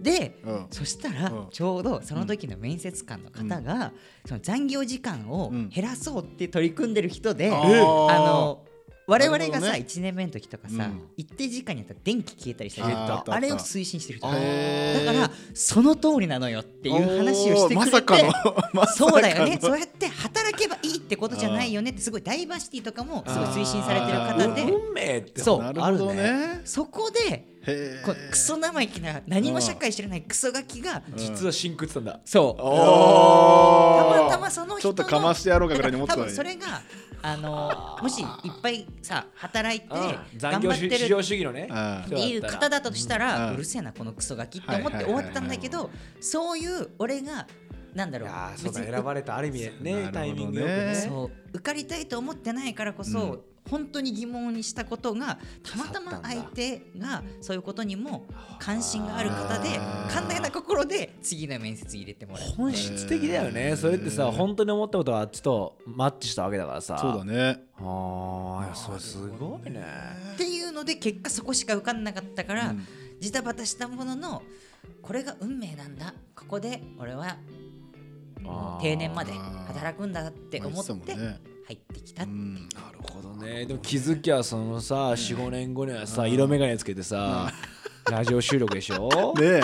S2: で、
S3: うん。
S2: そしたら
S3: うん。
S2: ちょうどその時の面接官の方が、その残業時間を
S3: うん
S2: 減らそうって取り組んでる人で、あの我々がさ、
S3: ね
S2: 1年目の時とかさ、
S3: うん。
S2: 一定時間にやったら電気消えたりしたじゃん。
S3: あ
S2: れを推進してる人だからその通りなのよっていう話をしてくれて、
S3: まさかの まさかの。
S2: そうだよね。そうやって働けばいいってことじゃないよねってすごいダイバーシティとかもすごい推進されてる方で。
S1: 運命って
S2: そう
S3: なるほどね。
S2: そこでこうクソ生意気な何も社会知らないクソガキが
S1: 実は真空ってたんだ。
S2: そう。たまたまその人の
S3: ちょっとかましてやろうかぐらいに思ってた
S2: 多
S3: のに。
S2: 分それがあのもしいっぱいさ働いて頑
S1: 業
S2: 張ってる
S1: 至上主義のね。
S3: あ
S2: っていう方だとしたら、
S3: う
S2: うんるせえなこのクソガキって思って終わってたんだけどそういう俺がなんだろう
S1: いやーそうだ
S2: 別に
S1: 選ばれたある意味ねタイミングよくね。
S2: そう受かりたいと思ってないからこそ、本当に疑問にしたことがたまたま相手がそういうことにも関心がある方で寛大な心で次の面接入れてもらう
S1: 本質的だよね。それってさ本当に思ったことはあっちとマッチしたわけだからさ。
S3: そうだね。
S1: ああいやそれすごいね。
S2: っていうので結果そこしか受かんなかったから、
S3: うん。
S2: ジタバタしたもののこれが運命なんだ。ここで俺は定年まで働くんだって思って
S3: ま
S2: 入ってきた、
S3: う。ん
S1: なるほどね。でも気づきゃそのさ45年後にはさ色眼鏡つけてさラジオ収録でしょ？
S3: ね。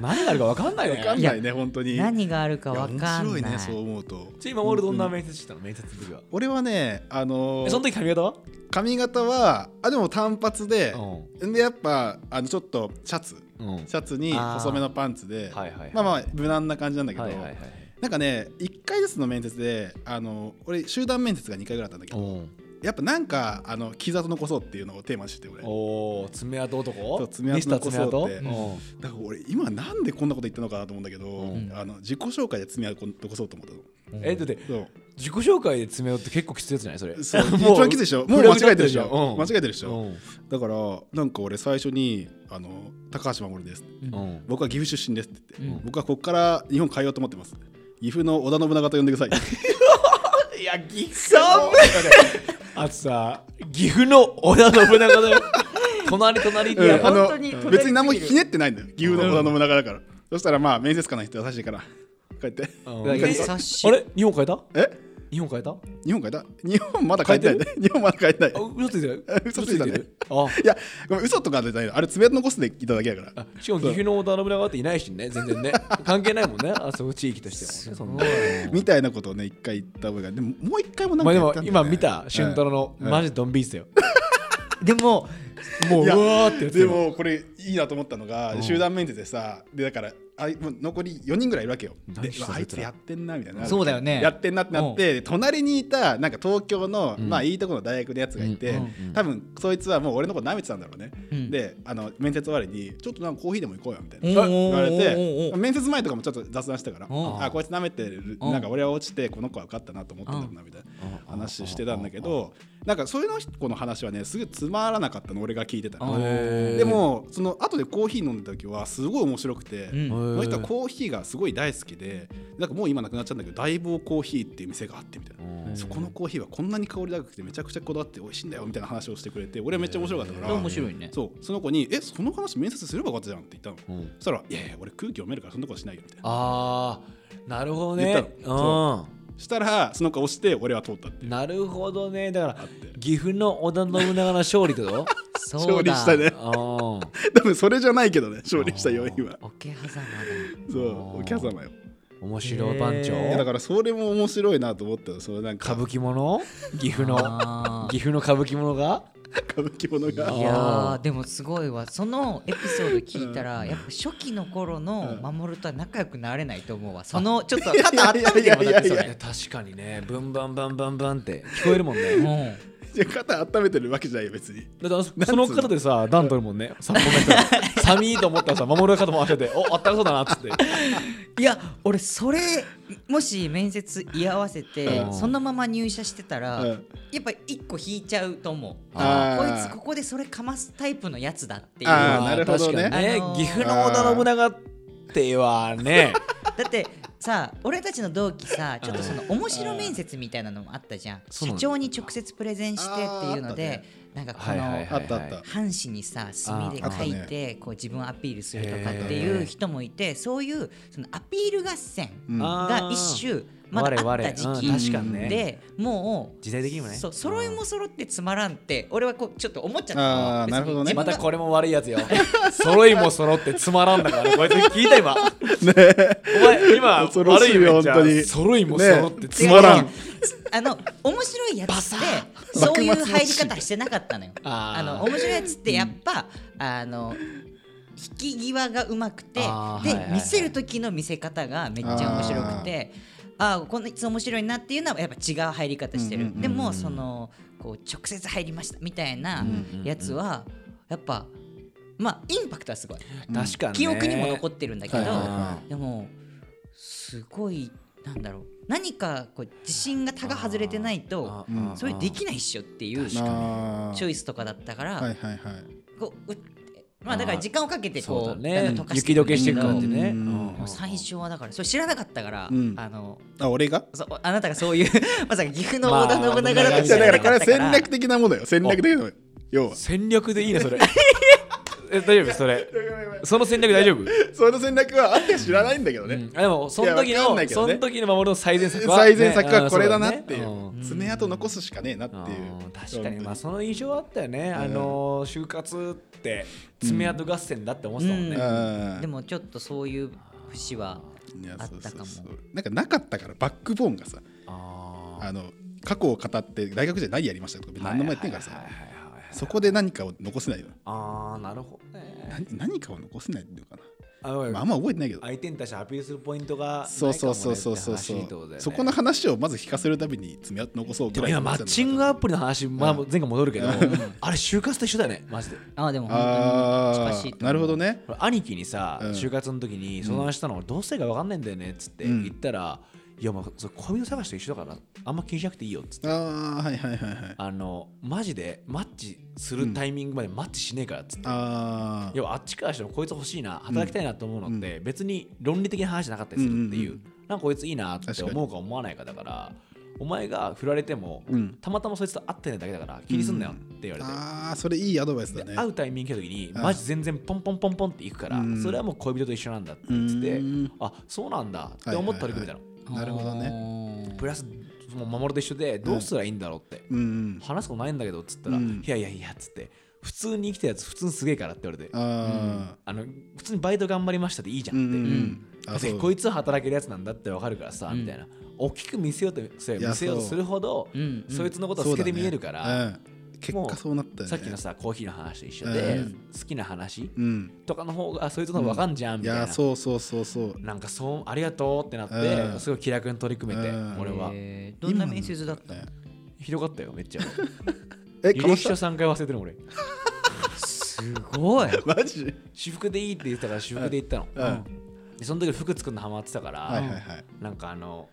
S1: 何があるか分かんないね。
S3: わかんないね本当に。
S2: 何があるか分かんない。
S3: 面白いねそう思うと。
S1: ち今俺どんな面接してたの面接の時は
S3: 俺はねあのー
S1: えその時髪型は？
S3: 髪型はあでも単発で
S1: う
S3: でやっぱあのちょっとシャツ。
S1: んうん。
S3: シャツに細めのパンツで
S1: はいはいはい。
S3: まあまあ無難な感じなんだけど
S1: はいはいはい
S3: なんかね1回ずつの面接であの俺集団面接が2回ぐらいあったんだけど
S1: う。ん
S3: やっぱなんかあの傷跡残そうっていうのをテーマにしてて俺。
S1: おお爪痕男？
S3: そう爪痕残そうって。
S1: うん。
S3: だから俺今なんでこんなこと言ったのかなと思うんだけど、
S1: ん。
S3: あの自己紹介で爪痕残そうと思ったの。
S1: えだって
S3: そう。
S1: 自己紹介で爪痕って結構きついやつじゃないそれ？
S3: そう。
S1: もう
S3: 一番きついでしょ？もう間違えてるでしょ、
S1: うん。
S3: 間違えてるでしょ、
S1: うん。
S3: だからなんか俺最初に「あの高橋守です」
S1: うん。
S3: 僕は岐阜出身です」って言って、
S2: うん。
S3: 僕はここから日本変えようと思ってます岐阜の織田信長と呼んでください。
S1: いや岐阜のあとさ岐阜の織田信長だよ。隣隣でや
S3: うんあの
S2: 本当に隣
S3: 別に何もひねってないんだよ。岐阜の織田信長だから、そしたらまあ面接官の人優しいから。帰って。
S1: あれ？日本変えた？
S3: え？
S1: 日本変えた？あ
S3: 日本変えた？日本まだ変えてない。ね日本まだ変えてない。
S1: 嘘ついてる？
S3: 嘘ついたね
S1: る？あ。
S3: いやごめん嘘とかじゃない。のあれ爪痕残すでいただけやから。
S1: あしかも岐阜の織田信長っていないしね全然ね。関係ないもんね。あそこ地域としてもね
S3: みたいなことをね一回言った覚えがでももう一回もなん
S1: まあでも
S3: か
S1: 今見た俊太郎の
S3: うん。
S1: マジドンビースだよ。
S2: でも
S1: ううわーってやつ
S3: でもこれいいなと思ったのが、
S1: うん。
S3: 集団面接でさでだからあいもう残り4人ぐらいいるわけよ。であいつやってんなみたいな。
S2: そうだよね。
S3: やってんなってなって、で隣にいたなんか東京の、
S1: うん。
S3: まあいいとこの大学のやつがいて、多分そいつはもう俺のこと舐めてたんだろうね、
S2: うん。
S3: であの面接終わりにちょっとなんかコーヒーでも行こうよみたいな言われて面接前とかもちょっと雑談してたから
S2: お
S3: あこいつ舐めてる
S2: うん。
S3: なんか俺は落ちてこの子は受かったなと思ってんだろうなみたいな話してたんだけどなんかそういうの子の話はねすぐつまらなかったの俺が聞いてた。でもその後でコーヒー飲んでた時はすごい面白くて、
S2: うん。
S3: その人はコーヒーがすごい大好きでなんかもう今なくなっちゃうんだけど大坊コーヒーっていう店があってみたいな、
S1: うん。
S3: そこのコーヒーはこんなに香り高くてめちゃくちゃこだわって美味しいんだよみたいな話をしてくれて俺はめっちゃ面白かったから、
S2: 面白いね。
S3: そう。その子に「えその話面接すればよかったじゃん」って言ったの、
S1: うん。
S3: そしたら「いやいや俺空気読めるからそんなことしないよ」みたいな。
S1: あー。なるほどね。
S3: 言ったの。
S1: うん
S3: したらその子押して俺は通ったって
S1: なるほどね。だから岐阜の織田信長の勝利ってこと
S3: 勝利したね。多分それじゃないけどね勝利した要因は。
S2: 桶狭間だ。
S3: そうお客様よ。
S1: 面白い番長。
S3: だからそれも面白いなと思ったよそのなんか
S1: 歌舞伎者 岐阜の岐阜の歌舞伎者が？
S3: 歌舞伎者
S1: あ
S3: が。
S2: いやでもすごいわ。そのエピソード聞いたらやっぱ初期の頃の守とは仲良くなれないと思うわ。そのちょっと肩温めてるもんだってそ
S3: いやいやいやいや
S2: れ
S1: いや確かにね。ブンバンバンバンバンって聞こえるもんね。
S2: も
S3: いや肩温めてるわけじゃないよ別に。
S1: だからそその方でさ段取るもんね。さコメント寒いと思ったらさ守る肩回してておあったかそうだなっつって。
S2: ういや俺それもし面接居合わせて
S1: うん。
S2: そのまま入社してたら
S3: うん。
S2: やっぱ一個引いちゃうと思う。
S3: あ
S2: こ
S3: ー
S2: いつここでそれかますタイプのやつだっていう。
S3: あなるほどね。
S1: 岐阜の織田信長ってはね。
S2: ってさ俺たちの同期さちょっとその面白面接みたいなのもあったじゃん。社長に直接プレゼンしてっていうのでなんかこの半紙にさ墨で書いてこう自分をアピールするとかっていう人もいてそういうそのアピール合戦
S3: うん。
S2: が一種まだあった時期でもう
S1: 時代的にもね。
S2: そう揃いも揃ってつまらんって俺はこうちょっと思っちゃったの。
S3: あーなるほどね。
S1: またこれも悪いやつよ揃いも揃ってつまらんだからねこいつ聞いた今。お前今悪いよ
S3: 本当に。
S1: 揃いも揃ってつ
S3: つまらん
S2: あの面白いやつってそういう入り方してなかったのよ。
S1: あ
S2: の面白いやつってやっぱ、あの引き際がうまくてで、
S1: はいはいはい。
S2: 見せる時の見せ方がめっちゃ面白くてああこのいつ面白いなっていうのはやっぱ違う入り方してる、
S3: うんうんうんうん。
S2: でもそのこう直接入りましたみたいなやつはやっぱまあインパクトはすごい。
S1: 確かにね。
S2: 記憶にも残ってるんだけど、
S3: はいはいは
S2: でもすごいなんだろう。何かこう自信が他が外れてないと
S3: うん。
S2: それできないっしょっていうチョイスとかだったから、
S3: はいはいはい。
S2: こううまあだから時間をかけて
S1: そう
S2: こう
S1: だね。雪解けしていくね。
S2: 最初はだからそれ知らなかったから、
S3: うん。
S2: あの
S3: あ俺が？
S2: そうあなたがそういう まさか岐阜の
S1: まあ
S2: 織田信長だと
S3: いやだからこれ戦略的なものよ。戦略的なもの。よ要は。
S1: 戦略でいいねそれ え大丈夫？それ。その戦略大丈夫？
S3: その戦略はあって知らないんだけどね、
S1: うん。でもその時の
S3: ね。
S1: その時の守るの最善策は
S3: 最善策はこれだな
S1: ね
S3: っていう。
S1: うん。
S3: 爪痕残すしかねえなっていう。
S1: うん。確かに。まあその印象はあったよね、
S3: ん。
S1: あの就活って爪痕合戦だって思ってたもんね、
S3: うん。
S2: でもちょっとそういう節はい
S3: や
S2: あったかも。
S3: そうそうそう。なんかなかったからバックボーンがさ
S1: あ
S3: の過去を語って大学時代何やりましたとか何でもやってんからさ。
S1: はいはいはいはい
S3: そこで何かを残せないよ
S1: あーなるほどね。
S3: 何何かを残せないっていうのか
S1: あの
S3: な、まあ、あんま覚えてないけど。
S1: 相手に対してアピールするポイントが
S3: そうそうそうそうそう。
S1: そ
S3: そうそこの話をまず聞かせるたびに爪痕残そう
S1: でも今マッチングアプリの話、まあ、前回戻るけど、あれ就活と一緒だよね。マジで。
S2: ああでも本当に
S3: なるほどね。
S1: これ兄貴にさ、
S3: うん。
S1: 就活の時に相談したの、どうせか分かんないんだよねっつって
S3: うん。
S1: 言ったら、いやまあそれ恋人探しと一緒だからあんま気にしなくていいよっつって。
S3: ああはいはいはいはい。
S1: あのマジでマッチするタイミングまでマッチしねえからっつって、
S3: ああ
S1: 要はあっちからしてもこいつ欲しいな働きたいなと思うのって、別に論理的な話じゃなかったりするっていう,、
S3: うんうん
S1: なんかこいついいなって思うか思わないかだからお前が振られても、
S3: うん。
S1: たまたまそいつと会ってないだけだから気にすんなよって言われて、
S3: ああそれいいアドバイスだね。
S1: 会うタイミング来た時に
S3: うん。
S1: マジ全然ポンポンポンポンっていくから、
S3: うん。
S1: それはもう恋人と一緒なんだって言ってて、
S3: うん
S1: あそうなんだって思って取り組めたの、
S3: なるほどね。
S2: ね
S1: プラスもう守と一緒でどうすりゃいいんだろうって、
S3: うん
S1: 話すことないんだけどっつったら、
S3: うん。
S1: いやいやいやっつって普通に生きたやつ普通にすげえからって言われて
S3: あ
S1: あの普通にバイト頑張りましたでいいじゃ
S3: ん
S1: って、
S3: んうんう
S1: こいつは働けるやつなんだってわかるからさ、
S2: うん。
S1: みたいな。大きく見せようと見せようとするほど、
S2: う。んうん。
S1: そいつのことを透けて見えるから、
S3: ね。うん結果そうなったよね。
S1: さっきのさコーヒーの話と一緒で、
S3: うん。
S1: 好きな話
S3: うん。
S1: とかの方がそいつの方がわかんじゃんみ
S3: い
S1: たいな、
S3: やそうそうそうそう。
S1: なんかそうありがとうってなって、
S3: うん。
S1: すごい気楽に取り組めて、
S3: うん。
S1: 俺は、
S2: えーどんな面接だったの？
S3: ね
S1: ひどかったよめっちゃ。
S3: え
S1: 履歴書3回忘れてる俺。
S2: すごい。
S3: マジ？
S1: 私服でいいって言ってたから私服で行ったの、
S3: うん。
S1: でその時服作るのハマってたから、
S3: はいはいはい。
S1: なんかあの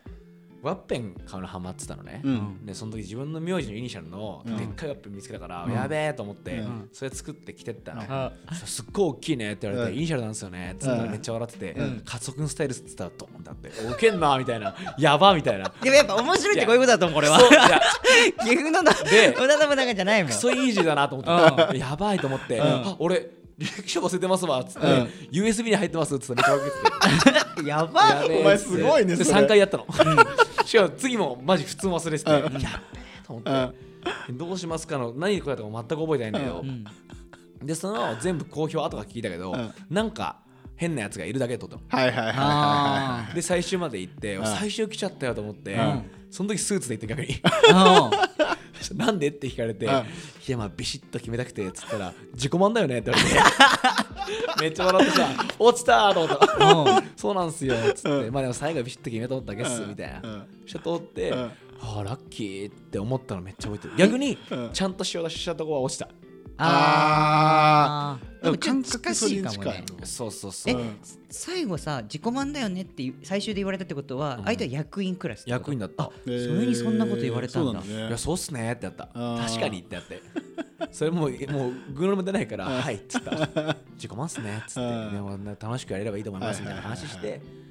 S1: ワッペン買うのハマってたのね、
S3: うん。
S1: でその時自分の名字のイニシャルの
S3: うん。
S1: でっかいワッペン見つけたから、
S3: うん。
S1: やべえと思って、
S3: うん。
S1: それ作って着てったの、すっごい大きいねって言われて、
S3: うん。
S1: イニシャルなんですよね。って言っめっちゃ笑ってて、
S3: うん。
S1: カツオ君スタイルっつったらドンだってウケんなみたいなやばみたいな。
S2: でもやっぱ面白いってこういうことだと思うこれは 岐阜のな
S1: で
S2: 織田信長じゃないもん。
S1: クソイージーだなと思って、やばいと思って、あ俺履歴書忘れてますわっつって、
S3: うん。
S1: USB に入ってますっつってめっちゃ分けてて。
S2: やばい。
S3: お前すごいね
S1: で
S3: それ。
S1: 3回やったの、しかも次もマジ普通に忘れてて、
S3: うん。
S1: やっべえと思って、どうしますかの何で答えたか全く覚えてないんだけど、
S2: うん。
S1: でその全部公表後が聞いたけど、
S3: うん。
S1: なんか変なやつがいるだけってこと
S3: はいはいはいはい
S1: で最終まで行って、
S3: ん。
S1: 最終来ちゃったよと思って、
S3: うん。
S1: その時スーツで行って逆に。
S2: ー
S1: なんでって聞かれて、
S3: うん。
S1: いやまあビシッと決めたくてっつったら自己満だよねって言われて。めっちゃ笑ってさ落ちたーと思った。
S2: うん。
S1: そうなんすよっつって、
S3: うん。
S1: まあでも最後はビシッと決めたっただけっす
S3: うん。
S1: みたいな、
S3: うん。
S1: そしたら通って、
S3: うん。
S1: ああラッキーって思ったのめっちゃ覚えてる。逆に、
S3: うん。
S1: ちゃんと塩出ししたとこは落ちた
S2: あー。でもちょっ
S3: 感
S2: と近しいかもね。
S1: そうそうそう。
S2: え
S3: うん
S2: 最後さ自己満だよねって最終で言われたってことは
S1: うん。
S2: 相手は役員クラス
S1: 役員だった。
S3: えー
S2: それにそんなこと言われたんだ。
S3: そうなん
S1: いやそうっすねってやった。
S3: あー。
S1: 確かにってやって。それもうもうグロも出ないから
S3: うん
S1: はいっつった。自己満っすねっつって。ね楽しくやれればいいと思いますみたいな話し
S3: はいはい
S1: て。そ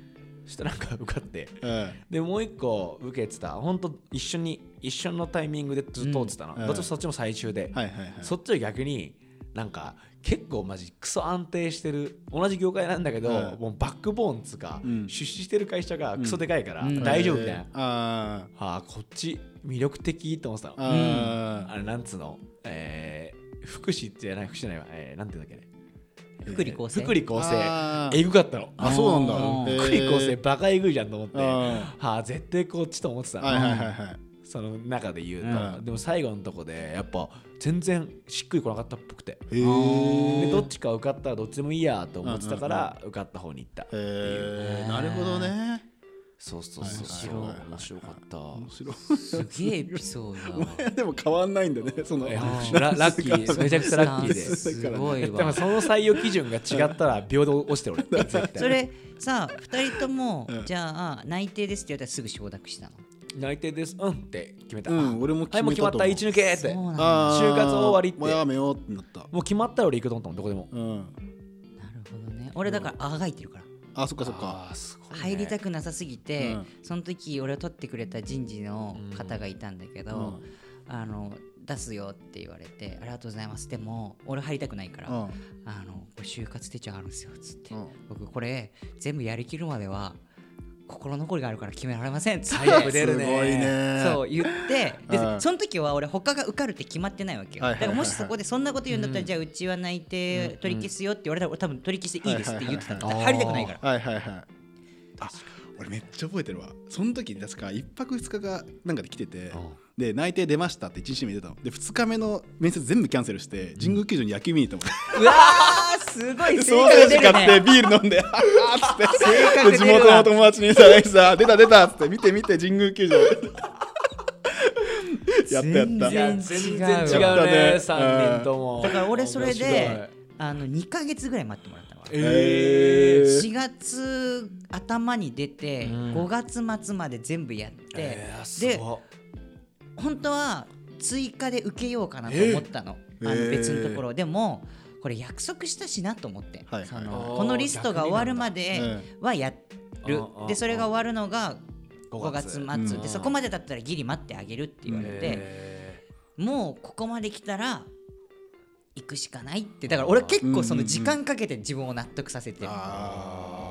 S1: したらなんか受かって。
S3: うん。
S1: でもう一個受けてた。本当一緒に一緒のタイミングでずっと通ってたの、
S3: うん。
S1: どっちもそっちも最終で、
S3: はいはいはい。
S1: そっちは逆になんか結構マジクソ安定してる同じ業界なんだけど、
S3: うん。
S1: もうバックボーンっつうか、
S3: うん。
S1: 出資してる会社がクソでかいから、
S2: うん。
S1: 大丈夫みたいな、
S3: えー。あー。
S1: ああこっち魅力的と思ってたの
S3: あー
S1: あれなんつうの、えー、福祉じゃない福祉じゃないわ、えー、なんていうんだっけね
S2: 福利厚生。
S1: 福利厚生。えぐかったの。
S3: あそうなんだ。
S1: 福利厚生バカえぐいじゃんと思って。
S3: あ
S1: はあ絶対こっちと思ってたの、
S3: はいはいはいはい。
S1: その中で言うと、
S3: うん。
S1: でも最後のとこでやっぱ全然しっくりこなかったっぽくて、でどっちか受かったらどっちでもいいやと思ってたから受かった方に行った、
S3: へー。なるほどね
S1: そうそうそう。面白かった。
S3: 面白い。
S2: すげえエピソード
S3: でも変わんないんだねその。
S1: ララッキー。めちゃくちゃラッキーで。
S2: すごい
S1: でも
S2: わ
S1: その採用基準が違ったら秒で落ちてる俺
S2: それさ2人とも
S3: うん。
S2: じゃあ内定ですって言われたらすぐ承諾したの？
S1: 内定です。うんって決めた、
S3: うん。俺も
S1: はいもう決まった。
S3: 一
S1: 一抜けって。就活終わりって。
S3: もうやめようってなった。
S1: もう決まったら俺行くと思ったもんどこでも。
S3: うん。
S2: なるほどね。俺だからあがいてるから
S3: あそっかそっか。
S1: ね。
S2: 入りたくなさすぎて、
S3: うん。
S2: その時俺を取ってくれた人事の方がいたんだけど、あの出すよって言われてありがとうございます。でも俺入りたくないから、
S3: うん。
S2: あの就活手帳あるんですよっつって、
S3: うん。
S2: 僕これ全部やりきるまでは心残りがあるから決められません。って
S1: 最悪出
S2: そう言ってで
S3: うん。
S2: その時は俺他が受かるって決まってないわけよ、だからもしそこでそんなこと言うんだったら、
S1: うん
S2: じゃあうちは内定取り消すよって言われたら俺多分取り消していいですって言ってたんだ、入りたくないから。
S3: はいはいはい。あ俺めっちゃ覚えてるわ。その時に確か一泊二日がなんかで来ててで内定出ましたって1日目に出たの。で2日目の面接全部キャンセルして神宮球場に野球見に行ったもん。
S2: うわーすごい
S3: で
S2: 正
S3: ソーセージ
S2: 解出るね。
S3: 買ってビール飲んで、あーっつって、
S2: 確出るわ。
S3: で地元の友達にさ、何さ、出た出たっつって、見て見て、神宮球場。やったやった。
S2: 全然
S1: 違うね
S3: やったね。
S1: 3人とも。
S2: だから俺それであの2ヶ月ぐらい待ってもらったの。
S1: えー。
S2: 4月頭に出て、
S1: うん。
S2: 5月末まで全部やって、
S1: えーす
S2: で
S1: ご
S2: 本当は追加で受けようかなと思ったの,、あの
S3: えー
S2: 別のところ。でもこれ約束したしなと思って、
S3: はいはい。
S2: そのこのリストが終わるまではやる。
S1: うんうん
S2: でそれが終わるのが
S1: 5
S2: 5月末。
S3: うん
S2: でそこまでだったらギリ待ってあげるって言われて、
S1: え
S2: もうここまで来たら行くしかないって。だから俺結構その時間かけて自分を納得させてる、
S3: あー出るね。
S1: ー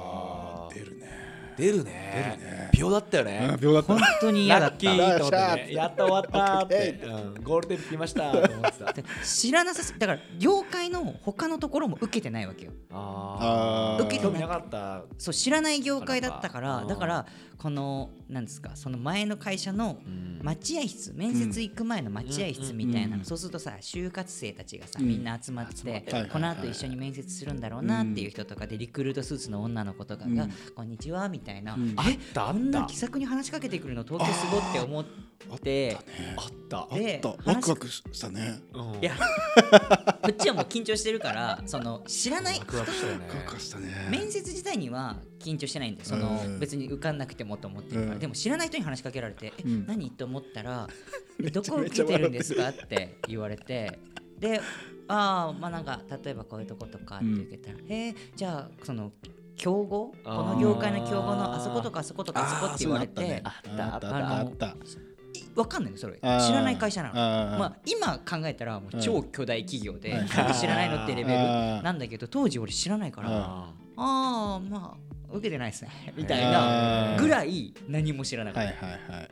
S1: 出るね。秒だったよね。
S3: 秒だった。
S2: 本。当に嫌だった。
S1: やっと終わったって。うん。ゴールテープ来ましたと思ってた。
S2: で知らなさすだから業界の他のところも受けてないわけよ。
S1: あ
S3: あー。
S2: 受けて
S1: 興味なかった。
S2: そう知らない業界だったから
S1: うん
S2: だからこのなんですかその前の会社の
S1: うん。
S2: 待合室面接行く前の待合室みたいなそうするとさ就活生たちがさ
S3: うん。
S2: みんな集まって。この後一緒に面接するんだろうなっていう人とかでリクルートスーツの女の子とかが
S3: うん「
S2: こんにちは」みたいな
S3: うん「
S2: え
S1: あったあ
S2: こんな気さくに話しかけてくるの東京すごって思って。
S1: あった
S3: あ
S2: で
S3: った。ワクワクしたね。
S1: うん。
S2: いや こっちはもう緊張してるからその知らない
S1: ワクワク
S3: ワしたね。
S2: 面接自体には緊張してないんでその
S3: うん。
S2: 別に受かんなくてもと思ってるから、
S3: うん。
S2: でも知らない人に話しかけられて「え
S3: うん。
S2: 何?」と思ったら「
S3: めちゃ
S2: どこ受けてるんですか?」って言われて。で「ああまあなんか例えばこういうとことか」って受けたら「えーじゃあその競合？この業界の競合のあそことかあそことかあそこって言われて。
S3: あったねあった。あった。
S2: 分かんないのそれ。知らない会社なの。まあ、今考えたらもう超巨大企業で知らないのってレベルなんだけど当時俺知らないから
S3: うん
S2: ああまあ受けてないですね。みたいなぐらい何も知らなか
S3: はい
S2: った、
S3: はいはい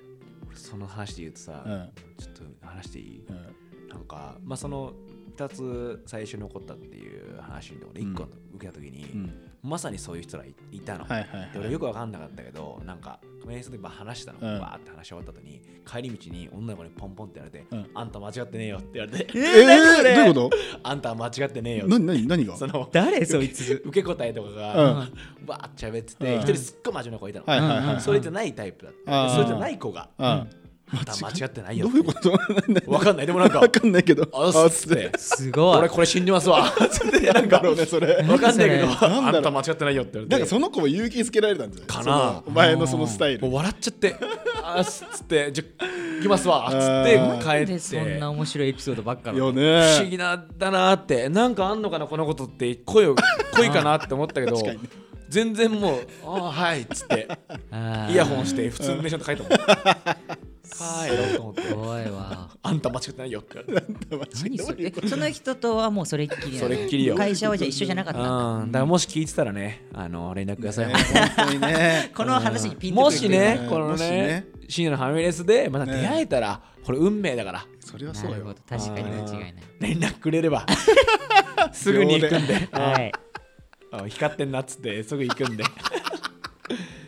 S1: 俺その話で言うとさ、
S3: うん。
S1: ちょっと話していい？
S3: うん。
S1: なんかまあその2つ最初に起こったっていう話のところで1個受けた時に、
S3: うん。
S1: まさにそういう人がいいたの、
S3: はいはいはい。
S1: で俺よく分かんなかったけどなんか面接で話したの、
S3: うん。
S1: バーって話し終わった後に帰り道に女の子にポンポンって言われて、
S3: うん
S1: あんた間違ってねえよって言われて、
S3: えー、どういうこ
S1: あんたは間違ってねえよ
S3: と何？何何が？
S1: その
S2: 誰？そいつ
S1: 受け答えとかが、
S3: うん。
S1: バーって喋ってて
S3: うん。
S1: 一人すっごい真面目な子いたの、
S3: はいはいはい、
S2: うん
S1: それじゃないタイプだった。それじゃない子が、
S3: うん
S1: あんたは間違ってないよ
S3: どういうこと？
S1: わかんない。でもなんか
S3: わかんないけど。
S1: あっつって。
S2: すごい。
S1: 俺これ信じますわ。つって。なんか
S3: だろうねそれ。
S1: わかんないけどあんた間違ってないよって
S3: なんかその子も勇気づけられたんじゃない？
S1: かな。
S3: お前のそのスタイル。
S1: もう笑っちゃって。あーっつって。じゃ行きますわ。っつって帰って。
S2: でそんな面白いエピソードばっかり
S3: よ
S1: 不思
S3: ね
S1: 議なだなって。なんかあんのかなこのことって。声を恋かなって思ったけど 全然もう「ああはい」っつって。イヤホンして普通の電車で帰ったもん帰ろうと思って。
S2: 怖いわ。
S1: あんた間違ってないよって。言われて
S2: 何それ？えその人とはもうそれっきりなの
S1: それっきりよ。
S2: 会社はじゃあ一緒じゃなかった？んだ
S1: うん。だからもし聞いてたらねあの連絡ください、
S3: ね。本当にね。
S2: この話にピンとくる
S1: もしね
S3: うん
S1: この
S3: もしね。
S1: ね深夜のファミレスでまた出会えたら、これ運命だから。
S3: それはそうよ。
S2: なるほど。確かに間違いない。
S1: 連絡くれれば。すぐに行くんで。
S2: はい。
S1: あ光ってんなっつってすぐ行くんで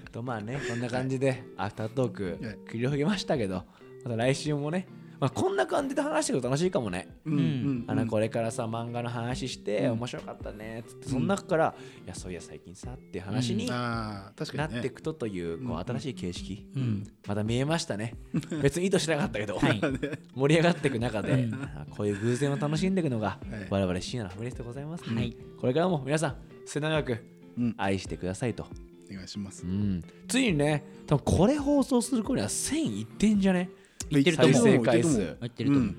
S1: とまあねこんな感じでアフタートーク
S3: はい。
S1: 繰り広げましたけどまた来週もね、まあ、こんな感じで話してると楽しいかもね、
S3: うんうん
S1: あのこれからさ漫画の話して面白かったねっつってその中から、いやそういや最近さって話になっていくとというこう新しい形式、
S2: うん。
S1: また見えましたね。別に意図してなかったけど、
S2: はい。
S1: 盛り上がっていく中で、こういう偶然を楽しんでいくのが、
S3: はい。
S1: 我々深夜のファミレスでございます、
S2: はい。
S1: これからも皆さん末永く
S3: うん。
S1: 愛してくださいと、
S3: お願いします。
S1: うん、ついにね多分これ放送する頃には1000いってんじゃね？
S2: 言ってると思う。
S1: 再生回数
S3: 言ってる
S2: 言ってると思う。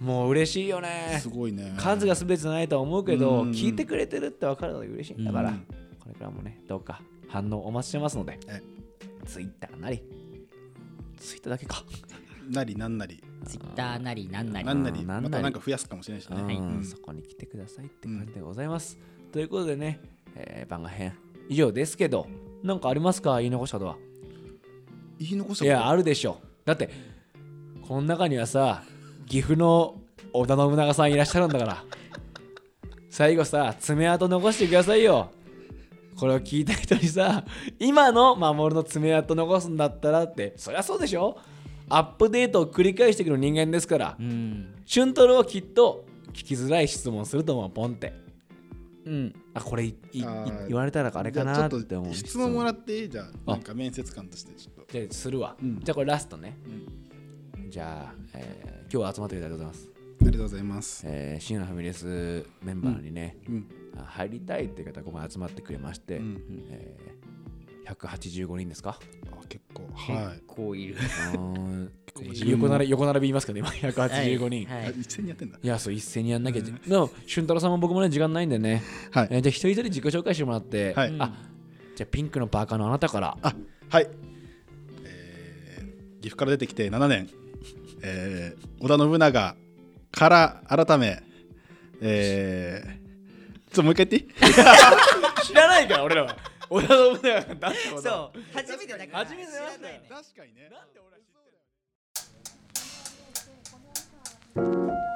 S1: もう嬉しいよね。
S3: すごいね。
S1: 数が全てじゃないとは思うけど、
S3: うん
S1: 聞いてくれてるって分かるのが嬉しいんだから、
S3: うん。
S1: これからもねどうか反応お待ちしてますので
S3: はい
S1: ツイッターなりツイッターだけか、
S3: なりなんなり。
S2: ツイッターなりなんなり。
S3: なんなり。
S1: なんなり。
S3: またなんか増やすかもしれないしね。
S1: うん。
S3: うん。
S1: そこに来てくださいって感じでございます、ということでね、えー番外編以上ですけどなんかありますか？言い残したことは。
S3: 言い残した
S1: いやあるでしょ。だってこの中にはさ岐阜の織田信長さんいらっしゃるんだから。最後さ爪痕残してくださいよ。これを聞いた人にさ今の守の爪痕残すんだったらって。そりゃそうでしょ。アップデートを繰り返してくる人間ですから。
S2: うん。
S1: 俊太郎はきっと聞きづらい質問すると思うポンって
S2: うん。
S1: あこれいい言われたらあれかなって思う。
S3: 質問もら
S1: っ
S3: っていい？じゃあなんか面接官としてちょっと。
S1: じゃあするわ、
S3: うん。
S1: じゃあこれラストね。
S3: うん。
S1: じゃあ、えー今日は集まってくれてありがとうございます。
S3: ありがとうございます。
S1: えー、深夜のファミレスメンバーにね、
S3: うん。
S1: あ入りたいって方がここに集まってくれまして、
S3: うん。
S1: えー、185人ですか？
S3: あ結構。はい。
S2: こういる
S1: 横並び横並び言いますけど今185人、い、
S2: はいはい。
S3: あ一斉にやってんだ。
S1: やそう一斉にやんなきゃ、でも俊太郎さんも僕もね時間ないんでね、
S3: はい。
S1: えーじゃあ一人一人自己紹介してもらって、
S3: はい。
S1: あじゃあピンクのパーカーのあなたから。
S3: あはい、えー岐阜から出てきて7年、えー織田信長から改め、えーちょっともう一回言っていい？
S1: 知らないから俺らは織田信長が誰だ
S2: そう。初めてだから。
S1: 初めてだ
S2: 知ら
S3: 確かにね。
S1: なんで俺ら知ってる